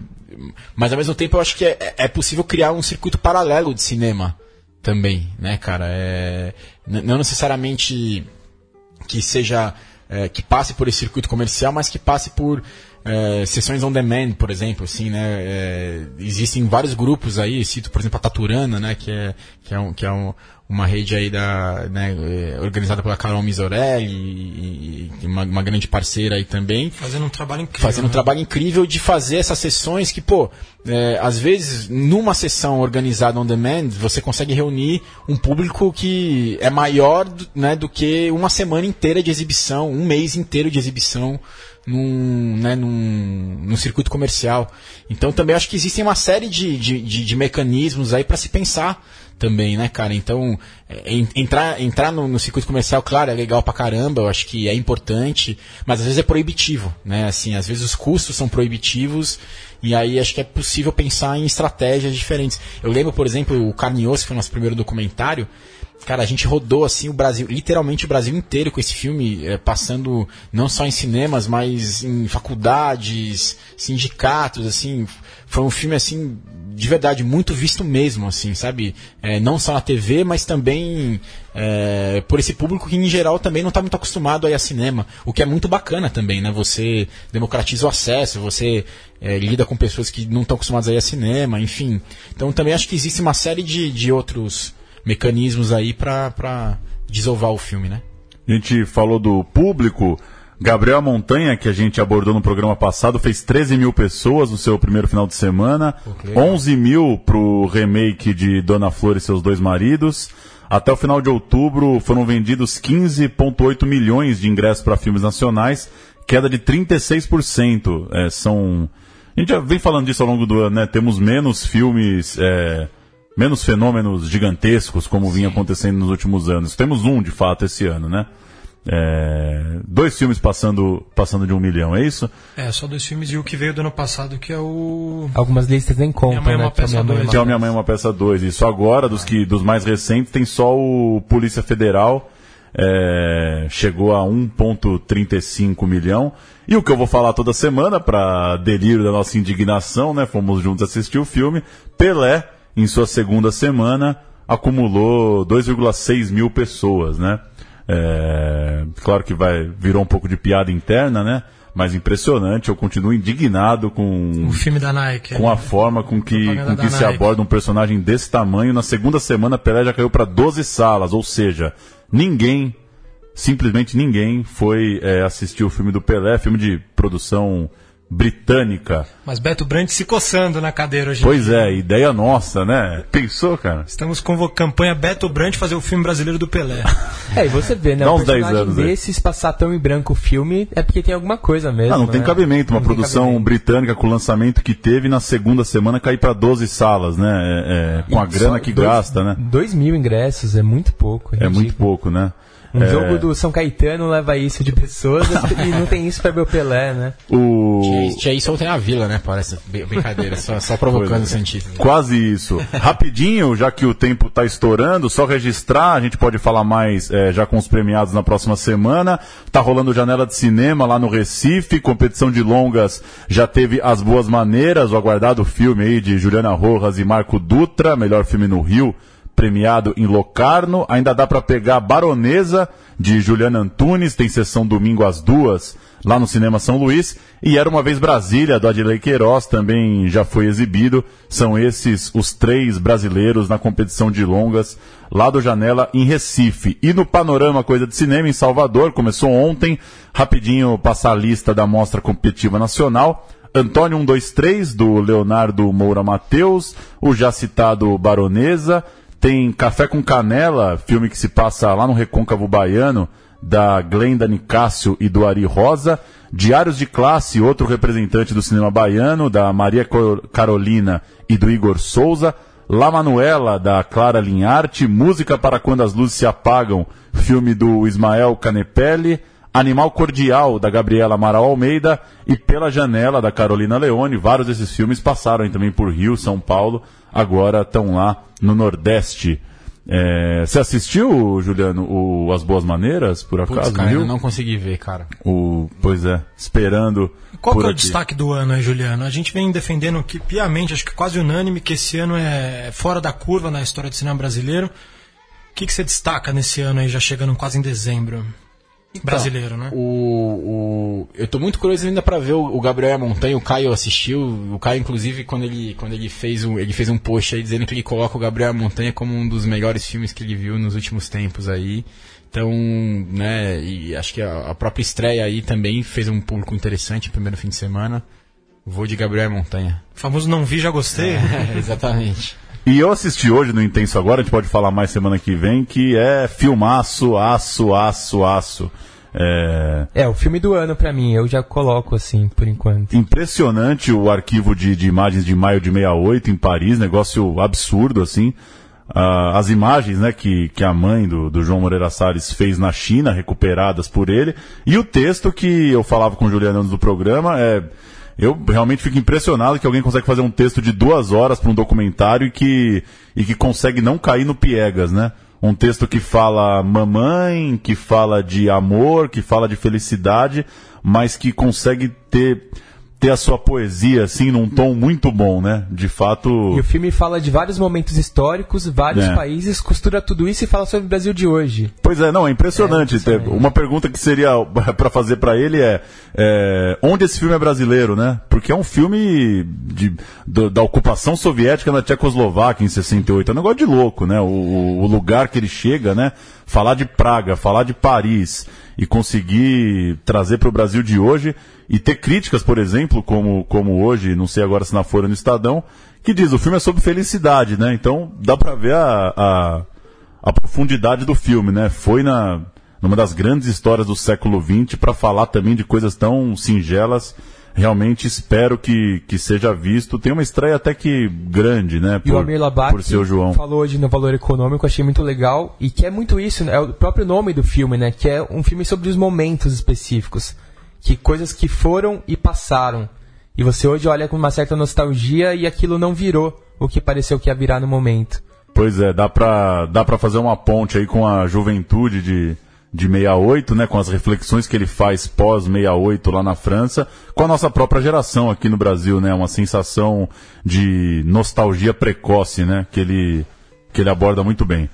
mas ao mesmo tempo eu acho que é, é possível criar um circuito paralelo de cinema também, né, cara? É, não necessariamente que seja é, que passe por esse circuito comercial, mas que passe por é, sessões on demand, por exemplo, assim, né? É, existem vários grupos aí, cito, por exemplo, a Taturana, né? Que é, que é, um, que é um, uma rede aí da, né, é, organizada pela Carol Misorelli, uma, uma, grande parceira aí também. Fazendo um trabalho incrível. Fazendo né? um trabalho incrível de fazer essas sessões que, pô, é, às vezes, numa sessão organizada on demand, você consegue reunir um público que é maior né, do que uma semana inteira de exibição, um mês inteiro de exibição num, né, num, num circuito comercial. Então também acho que existem uma série de, de, de, de mecanismos aí para se pensar também, né, cara? Então, é, entrar, entrar no, no, circuito comercial, claro, é legal pra caramba, eu acho que é importante, mas às vezes é proibitivo, né? Assim, às vezes os custos são proibitivos e aí acho que é possível pensar em estratégias diferentes. Eu lembro, por exemplo, o Carne que foi o nosso primeiro documentário, Cara, a gente rodou assim o Brasil, literalmente o Brasil inteiro com esse filme, é, passando não só em cinemas, mas em faculdades, sindicatos, assim. Foi um filme assim de verdade muito visto mesmo, assim, sabe? É, não só na TV, mas também é, por esse público que em geral também não está muito acostumado a ir a cinema, o que é muito bacana também, né? Você democratiza o acesso, você é, lida com pessoas que não estão acostumadas a ir a cinema, enfim. Então também acho que existe uma série de, de outros mecanismos aí para desovar o filme, né? A gente falou do público. Gabriel Montanha, que a gente abordou no programa passado, fez 13 mil pessoas no seu primeiro final de semana, okay. 11 mil pro remake de Dona Flor e seus dois maridos. Até o final de outubro foram vendidos 15,8 milhões de ingressos para filmes nacionais, queda de 36%. É, são. A gente já vem falando disso ao longo do ano, né? Temos menos filmes. É menos fenômenos gigantescos como vinha acontecendo nos últimos anos. Temos um, de fato, esse ano, né? É, dois filmes passando, passando de um milhão, é isso? É, só dois filmes e o que veio do ano passado, que é o. Algumas listas nem contam, Minha Mãe é né? uma Peça 2. Que é o Minha Mãe é uma Peça 2. Isso agora, dos, que, dos mais recentes, tem só o Polícia Federal, é, chegou a 1,35 milhão. E o que eu vou falar toda semana, para delírio da nossa indignação, né? Fomos juntos assistir o filme, Pelé em sua segunda semana, acumulou 2,6 mil pessoas, né? É, claro que vai virou um pouco de piada interna, né? Mas impressionante, eu continuo indignado com o filme da Nike, com a forma com que, com que se aborda um personagem desse tamanho. Na segunda semana, Pelé já caiu para 12 salas, ou seja, ninguém, simplesmente ninguém, foi é, assistir o filme do Pelé, filme de produção britânica. Mas Beto Brandt se coçando na cadeira hoje. Pois é, ideia nossa, né? Pensou, cara? Estamos com a campanha Beto Brandt fazer o filme brasileiro do Pelé. É, e você vê, né? Dá uns 10 personagem anos aí. desses passar tão em branco o filme é porque tem alguma coisa mesmo. Ah, não tem né? cabimento. Uma Não tem produção cabimento. britânica com o lançamento que teve na segunda semana cair para 12 salas, né? É, é, com a grana que dois- gasta, né? Dois mil ingressos é muito pouco. É muito ridículo. pouco, né? Um É, jogo do São Caetano leva isso de pessoas e não tem isso pra ver o Pelé, né? O... Isso ontem na vila, né? Parece brin- brincadeira, só, só provocando o sentido. Quase isso. Rapidinho, já que o tempo está estourando, só registrar, a gente pode falar mais é, já com os premiados na próxima semana. Tá rolando janela de cinema lá no Recife, competição de longas já teve As Boas Maneiras, o aguardado filme aí de Juliana Rojas e Marco Dutra, melhor filme no Rio, premiado em Locarno. Ainda dá para pegar Baronesa, de Juliana Antunes, tem sessão domingo às duas, lá no Cinema São Luís. E Era Uma Vez Brasília, do Adilei Queiroz, também já foi exibido. São esses os três brasileiros na competição de longas, lá do Janela, em Recife. E no Panorama Coisa de Cinema, em Salvador, começou ontem. Rapidinho passar a lista da Mostra Competitiva Nacional. Antônio 123, do Leonardo Moura Mateus, o já citado Baronesa, tem Café com Canela, filme que se passa lá no Recôncavo Baiano, da Glenda Nicásio e do Ari Rosa. Diários de Classe, outro representante do cinema baiano, da Maria Carolina e do Igor Souza. La Manuela, da Clara Linharte. Música para Quando as Luzes se Apagam, filme do Ismael Canepelli. Animal Cordial, da Gabriela Amaral Almeida, e Pela Janela, da Carolina Leone. Vários desses filmes passaram também por Rio, São Paulo, agora estão lá no Nordeste. É, você assistiu, Juliano, o As Boas Maneiras, por acaso? Putz, cara, viu? eu não consegui ver, cara. O, pois é, esperando. Qual por que é o aqui. destaque do ano aí, Juliano? A gente vem defendendo que, piamente, acho que quase unânime, que esse ano é fora da curva na história do cinema brasileiro. O que, que você destaca nesse ano aí, já chegando quase em dezembro? Brasileiro, né? O, o, eu tô muito curioso ainda pra ver o, o Gabriel Montanha. O Caio assistiu. O Caio, inclusive, quando ele, quando ele fez um, ele fez um post aí dizendo que ele coloca o Gabriel Montanha como um dos melhores filmes que ele viu nos últimos tempos aí. Então, né, e acho que a, a própria estreia aí também fez um público interessante no primeiro fim de semana. Vou de Gabriel Montanha. O famoso não vi, já gostei. É, exatamente. E eu assisti hoje no Intenso Agora, a gente pode falar mais semana que vem, que é filmaço, aço, aço, aço. É, É, o filme do ano pra mim, eu já coloco assim, por enquanto. impressionante o arquivo de, de imagens de maio de 68 em Paris, negócio absurdo, assim. Ah, as imagens né, que, que a mãe do, do João Moreira Salles fez na China, recuperadas por ele, e o texto que eu falava com o Juliano antes do programa é. Eu realmente fico impressionado que alguém consegue fazer um texto de duas horas para um documentário e que, e que consegue não cair no piegas, né? Um texto que fala mamãe, que fala de amor, que fala de felicidade, mas que consegue ter, ter a sua poesia, assim, num tom muito bom, né? De fato. E o filme fala de vários momentos históricos, vários É. países, costura tudo isso e fala sobre o Brasil de hoje. Pois é, não, é impressionante. É, impressionante. Uma pergunta que seria para fazer para ele é, é, onde esse filme é brasileiro, né? Porque é um filme de, do- da ocupação soviética na Tchecoslováquia em 68. É um negócio de louco, né? O, o- o lugar que ele chega, né? Falar de Praga, falar de Paris e conseguir trazer para o Brasil de hoje e ter críticas, por exemplo, como, como hoje, não sei agora se na Folha no Estadão, que diz o filme é sobre felicidade, né? Então dá para ver a- a a profundidade do filme, né? Foi na numa das grandes histórias do século XX para falar também de coisas tão singelas. Realmente espero que, que seja visto. Tem uma estreia até que grande, né? E o Amir Labac por seu João. falou hoje no Valor Econômico, achei muito legal. E que é muito isso, né? é o próprio nome do filme, né? Que é um filme sobre os momentos específicos. Que coisas que foram e passaram. E você hoje olha com uma certa nostalgia e aquilo não virou o que pareceu que ia virar no momento. Pois é, dá pra, dá pra fazer uma ponte aí com a juventude de, de 68, né? Com as reflexões que ele faz pós 68 lá na França, com a nossa própria geração aqui no Brasil, né? Uma sensação de nostalgia precoce, né? Que ele, que ele aborda muito bem.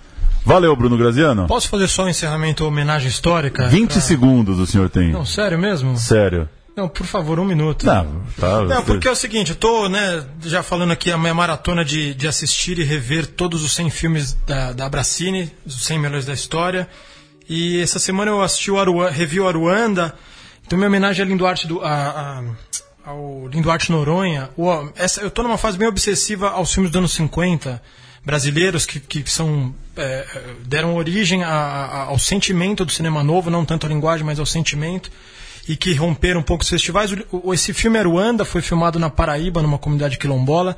Valeu, Bruno Graziano. Posso fazer só um encerramento, homenagem histórica? 20 pra- segundos o senhor tem. Não, sério mesmo? Sério. Não, por favor, um minuto. Não, tá. Não, porque é o seguinte, eu tô, né, já falando aqui a minha maratona de, de assistir e rever todos os 100 filmes da, da Abracine, os 100 melhores da história. E essa semana eu assisti o Aruanda, revi o Aruanda. Então minha homenagem a Lindo Arte do a, a- ao Linduarte Noronha, o, essa, eu estou numa fase bem obsessiva aos filmes dos anos 50 brasileiros que, que são é, deram origem a, a, ao sentimento do cinema novo, não tanto a linguagem, mas ao sentimento e que romperam um pouco os festivais. O, esse filme Aruanda foi filmado na Paraíba, numa comunidade quilombola,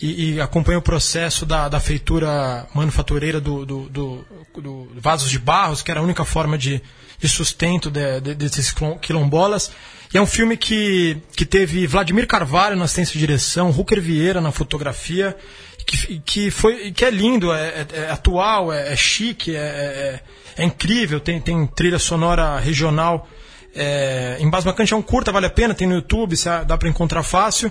e, e acompanha o processo da, da feitura manufatureira do, do, do, do, vasos de barros, que era a única forma de, de sustento de, de, desses quilombolas. E é um filme que, que teve Vladimir Carvalho na assistência de direção, Rucker Vieira na fotografia, que, que, foi, que é lindo, é, é, é atual, é, é chique, é, é, é, incrível, tem, tem trilha sonora regional. É, Embasbacante é um curta, vale a pena, tem no YouTube, dá para encontrar fácil.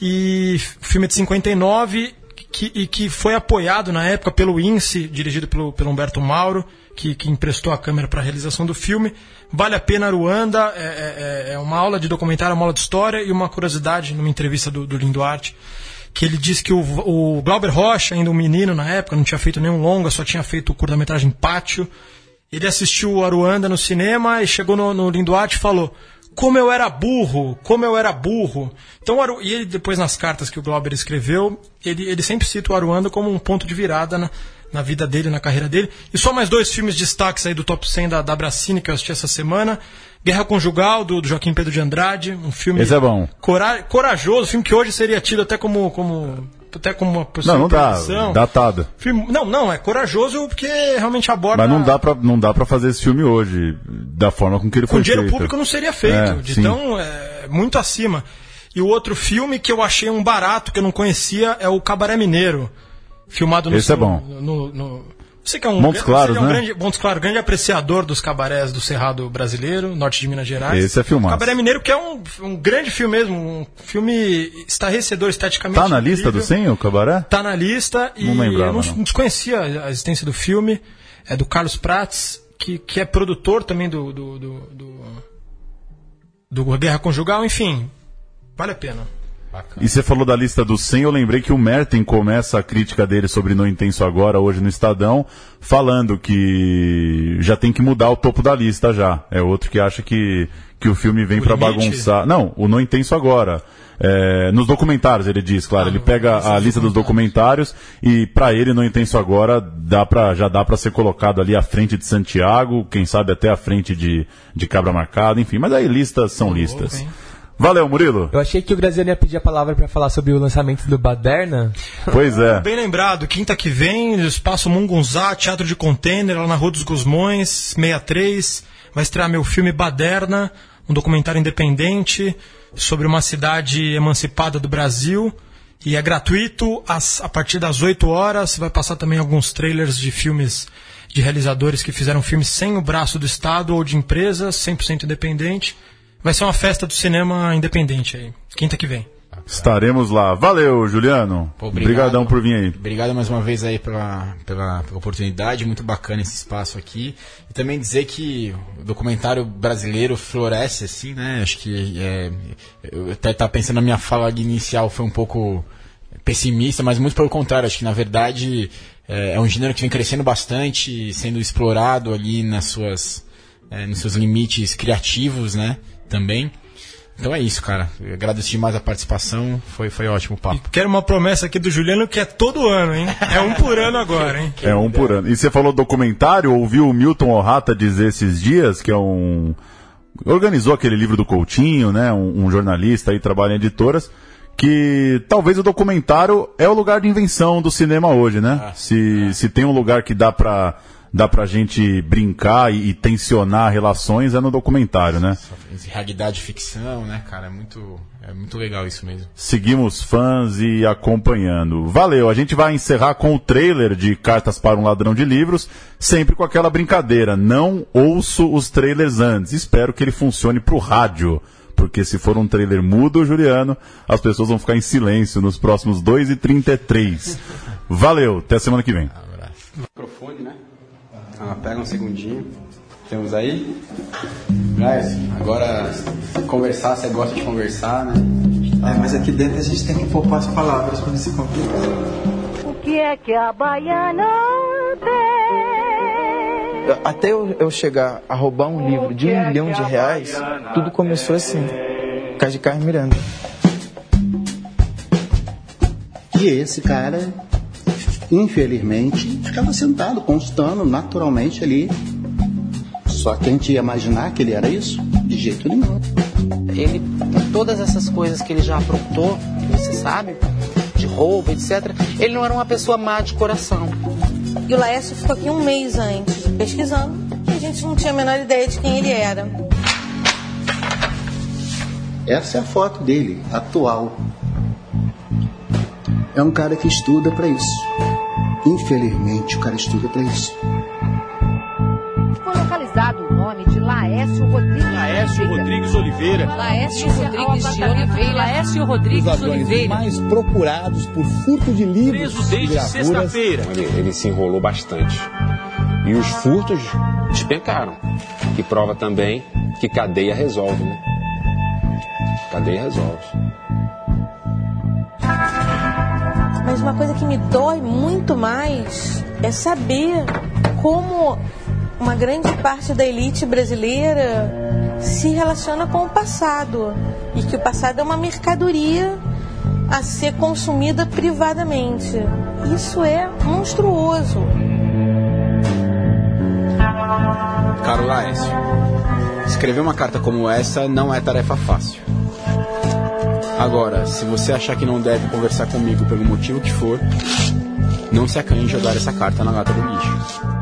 E filme de 59 que, e que foi apoiado na época pelo INSE, dirigido pelo, pelo Humberto Mauro, que, que emprestou a câmera para a realização do filme. Vale a pena Ruanda, é, é, é, uma aula de documentário, uma aula de história e uma curiosidade numa entrevista do, do Linduarte que ele disse que o, o Glauber Rocha, ainda um menino na época, não tinha feito nenhum longa, só tinha feito curta-metragem Pátio. Ele assistiu Aruanda no cinema e chegou no, no Linduarte e falou: Como eu era burro, como eu era burro. Então, e ele, depois nas cartas que o Glauber escreveu, ele, ele sempre cita o Aruanda como um ponto de virada na, na vida dele, na carreira dele. E só mais dois filmes destaques aí do top 100 da, da Bracine que eu assisti essa semana. Guerra Conjugal, do, do, Joaquim Pedro de Andrade, um filme Esse é bom. Cora corajoso, filme que hoje seria tido até como, como até como uma Não, não dá, datado. Filme, não, não, é corajoso porque realmente aborda Mas não dá para não dá para fazer esse filme hoje da forma com que ele com foi dinheiro feito. público não seria feito, é, de tão é, muito acima. E o outro filme que eu achei um barato que eu não conhecia é o Cabaré Mineiro, filmado no Esse é bom. no, no você que é um, Montes Claros, é um né? grande, Montes Claros, grande apreciador dos cabarés do Cerrado brasileiro, norte de Minas Gerais. Esse é filmado. Cabaré Mineiro, que é um, um grande filme mesmo, um filme estarrecedor esteticamente. Tá na incrível. lista do 100, o Cabaré? Tá na lista e não lembrava, eu não, não. desconhecia a existência do filme. É do Carlos Prats, que, que é produtor também do, do, do, do, do Guerra Conjugal, enfim, vale a pena. Bacana. E você falou da lista dos 100, eu lembrei que o Merten começa a crítica dele sobre No Intenso Agora, hoje no Estadão, falando que já tem que mudar o topo da lista já. É outro que acha que, que o filme vem para bagunçar. Não, o No Intenso Agora. É, nos documentários, ele diz, claro, ah, ele pega a lista dos documentários e para ele, No Intenso Agora, dá pra, já dá para ser colocado ali à frente de Santiago, quem sabe até à frente de, de Cabra Marcada, enfim, mas aí listas são listas. Valeu, Murilo. Eu achei que o Graziano ia pedir a palavra para falar sobre o lançamento do Baderna. Pois é. Bem lembrado, quinta que vem, Espaço Mungunzá, Teatro de Container, lá na Rua dos Gusmões, 63. Vai estrear meu filme Baderna, um documentário independente sobre uma cidade emancipada do Brasil. E é gratuito a partir das 8 horas. Vai passar também alguns trailers de filmes de realizadores que fizeram filmes sem o braço do Estado ou de empresas, 100% independente. Vai ser uma festa do cinema independente aí, quinta que vem. Estaremos lá. Valeu, Juliano. Pô, Obrigadão por vir aí. Obrigado mais uma vez aí pela, pela, pela, oportunidade. Muito bacana esse espaço aqui. E também dizer que o documentário brasileiro floresce, assim, né? Acho que é, eu até estava pensando na minha fala inicial foi um pouco pessimista, mas muito pelo contrário. Acho que na verdade é, é um gênero que vem crescendo bastante, sendo explorado ali nas suas, é, nos seus limites criativos, né? Também. Então é isso, cara. Eu agradeço demais a participação. Foi, foi ótimo o papo. E quero uma promessa aqui do Juliano que é todo ano, hein? É um por ano agora, hein? é um por ano. E você falou documentário, ouviu o Milton Orrata dizer esses dias, que é um. Organizou aquele livro do Coutinho, né? Um, um jornalista aí, trabalha em editoras que talvez o documentário é o lugar de invenção do cinema hoje, né? Ah, se, se tem um lugar que dá para dá pra gente brincar e, e tensionar relações é no documentário, né? Realidade ficção, né, cara? É muito, é muito legal isso mesmo. Seguimos fãs e acompanhando. Valeu, a gente vai encerrar com o trailer de Cartas para um Ladrão de Livros, sempre com aquela brincadeira. Não ouço os trailers antes, espero que ele funcione pro rádio. Porque se for um trailer mudo, Juliano, as pessoas vão ficar em silêncio nos próximos 2 e 33 Valeu, até semana que vem. Um abraço. Microfone, né? Ah, pega um segundinho. Temos aí? Guys, agora conversar, você gosta de conversar, né? É, mas aqui dentro a gente tem que poupar as palavras para não se complicar. O que é que a baiana tem? Até eu, eu chegar a roubar um livro de um milhão de reais, tudo começou assim. Casa de Carmen Miranda. E esse cara, infelizmente, ficava sentado, constando naturalmente ali. Só que a gente ia imaginar que ele era isso? De jeito nenhum. Ele, com todas essas coisas que ele já aprontou, que você sabe, de roubo, etc., ele não era uma pessoa má de coração. E o Laércio ficou aqui um mês antes, pesquisando, e a gente não tinha a menor ideia de quem ele era. Essa é a foto dele, atual. É um cara que estuda para isso. Infelizmente, o cara estuda para isso. Foi localizado o nome de Laércio Rodrigues. Laércio Rodrigues Oliveira. Laércio Rodrigues de Oliveira. Laércio Rodrigues Oliveira. mais procurados por furto de livros Preso desde de sexta-feira. Ele, ele se enrolou bastante. E os furtos despencaram. E prova também que cadeia resolve, né? Cadeia resolve. Uma coisa que me dói muito mais é saber como uma grande parte da elite brasileira se relaciona com o passado e que o passado é uma mercadoria a ser consumida privadamente. Isso é monstruoso. Caro Laércio, escrever uma carta como essa não é tarefa fácil. Agora, se você achar que não deve conversar comigo pelo motivo que for, não se acanhe em jogar essa carta na lata do lixo.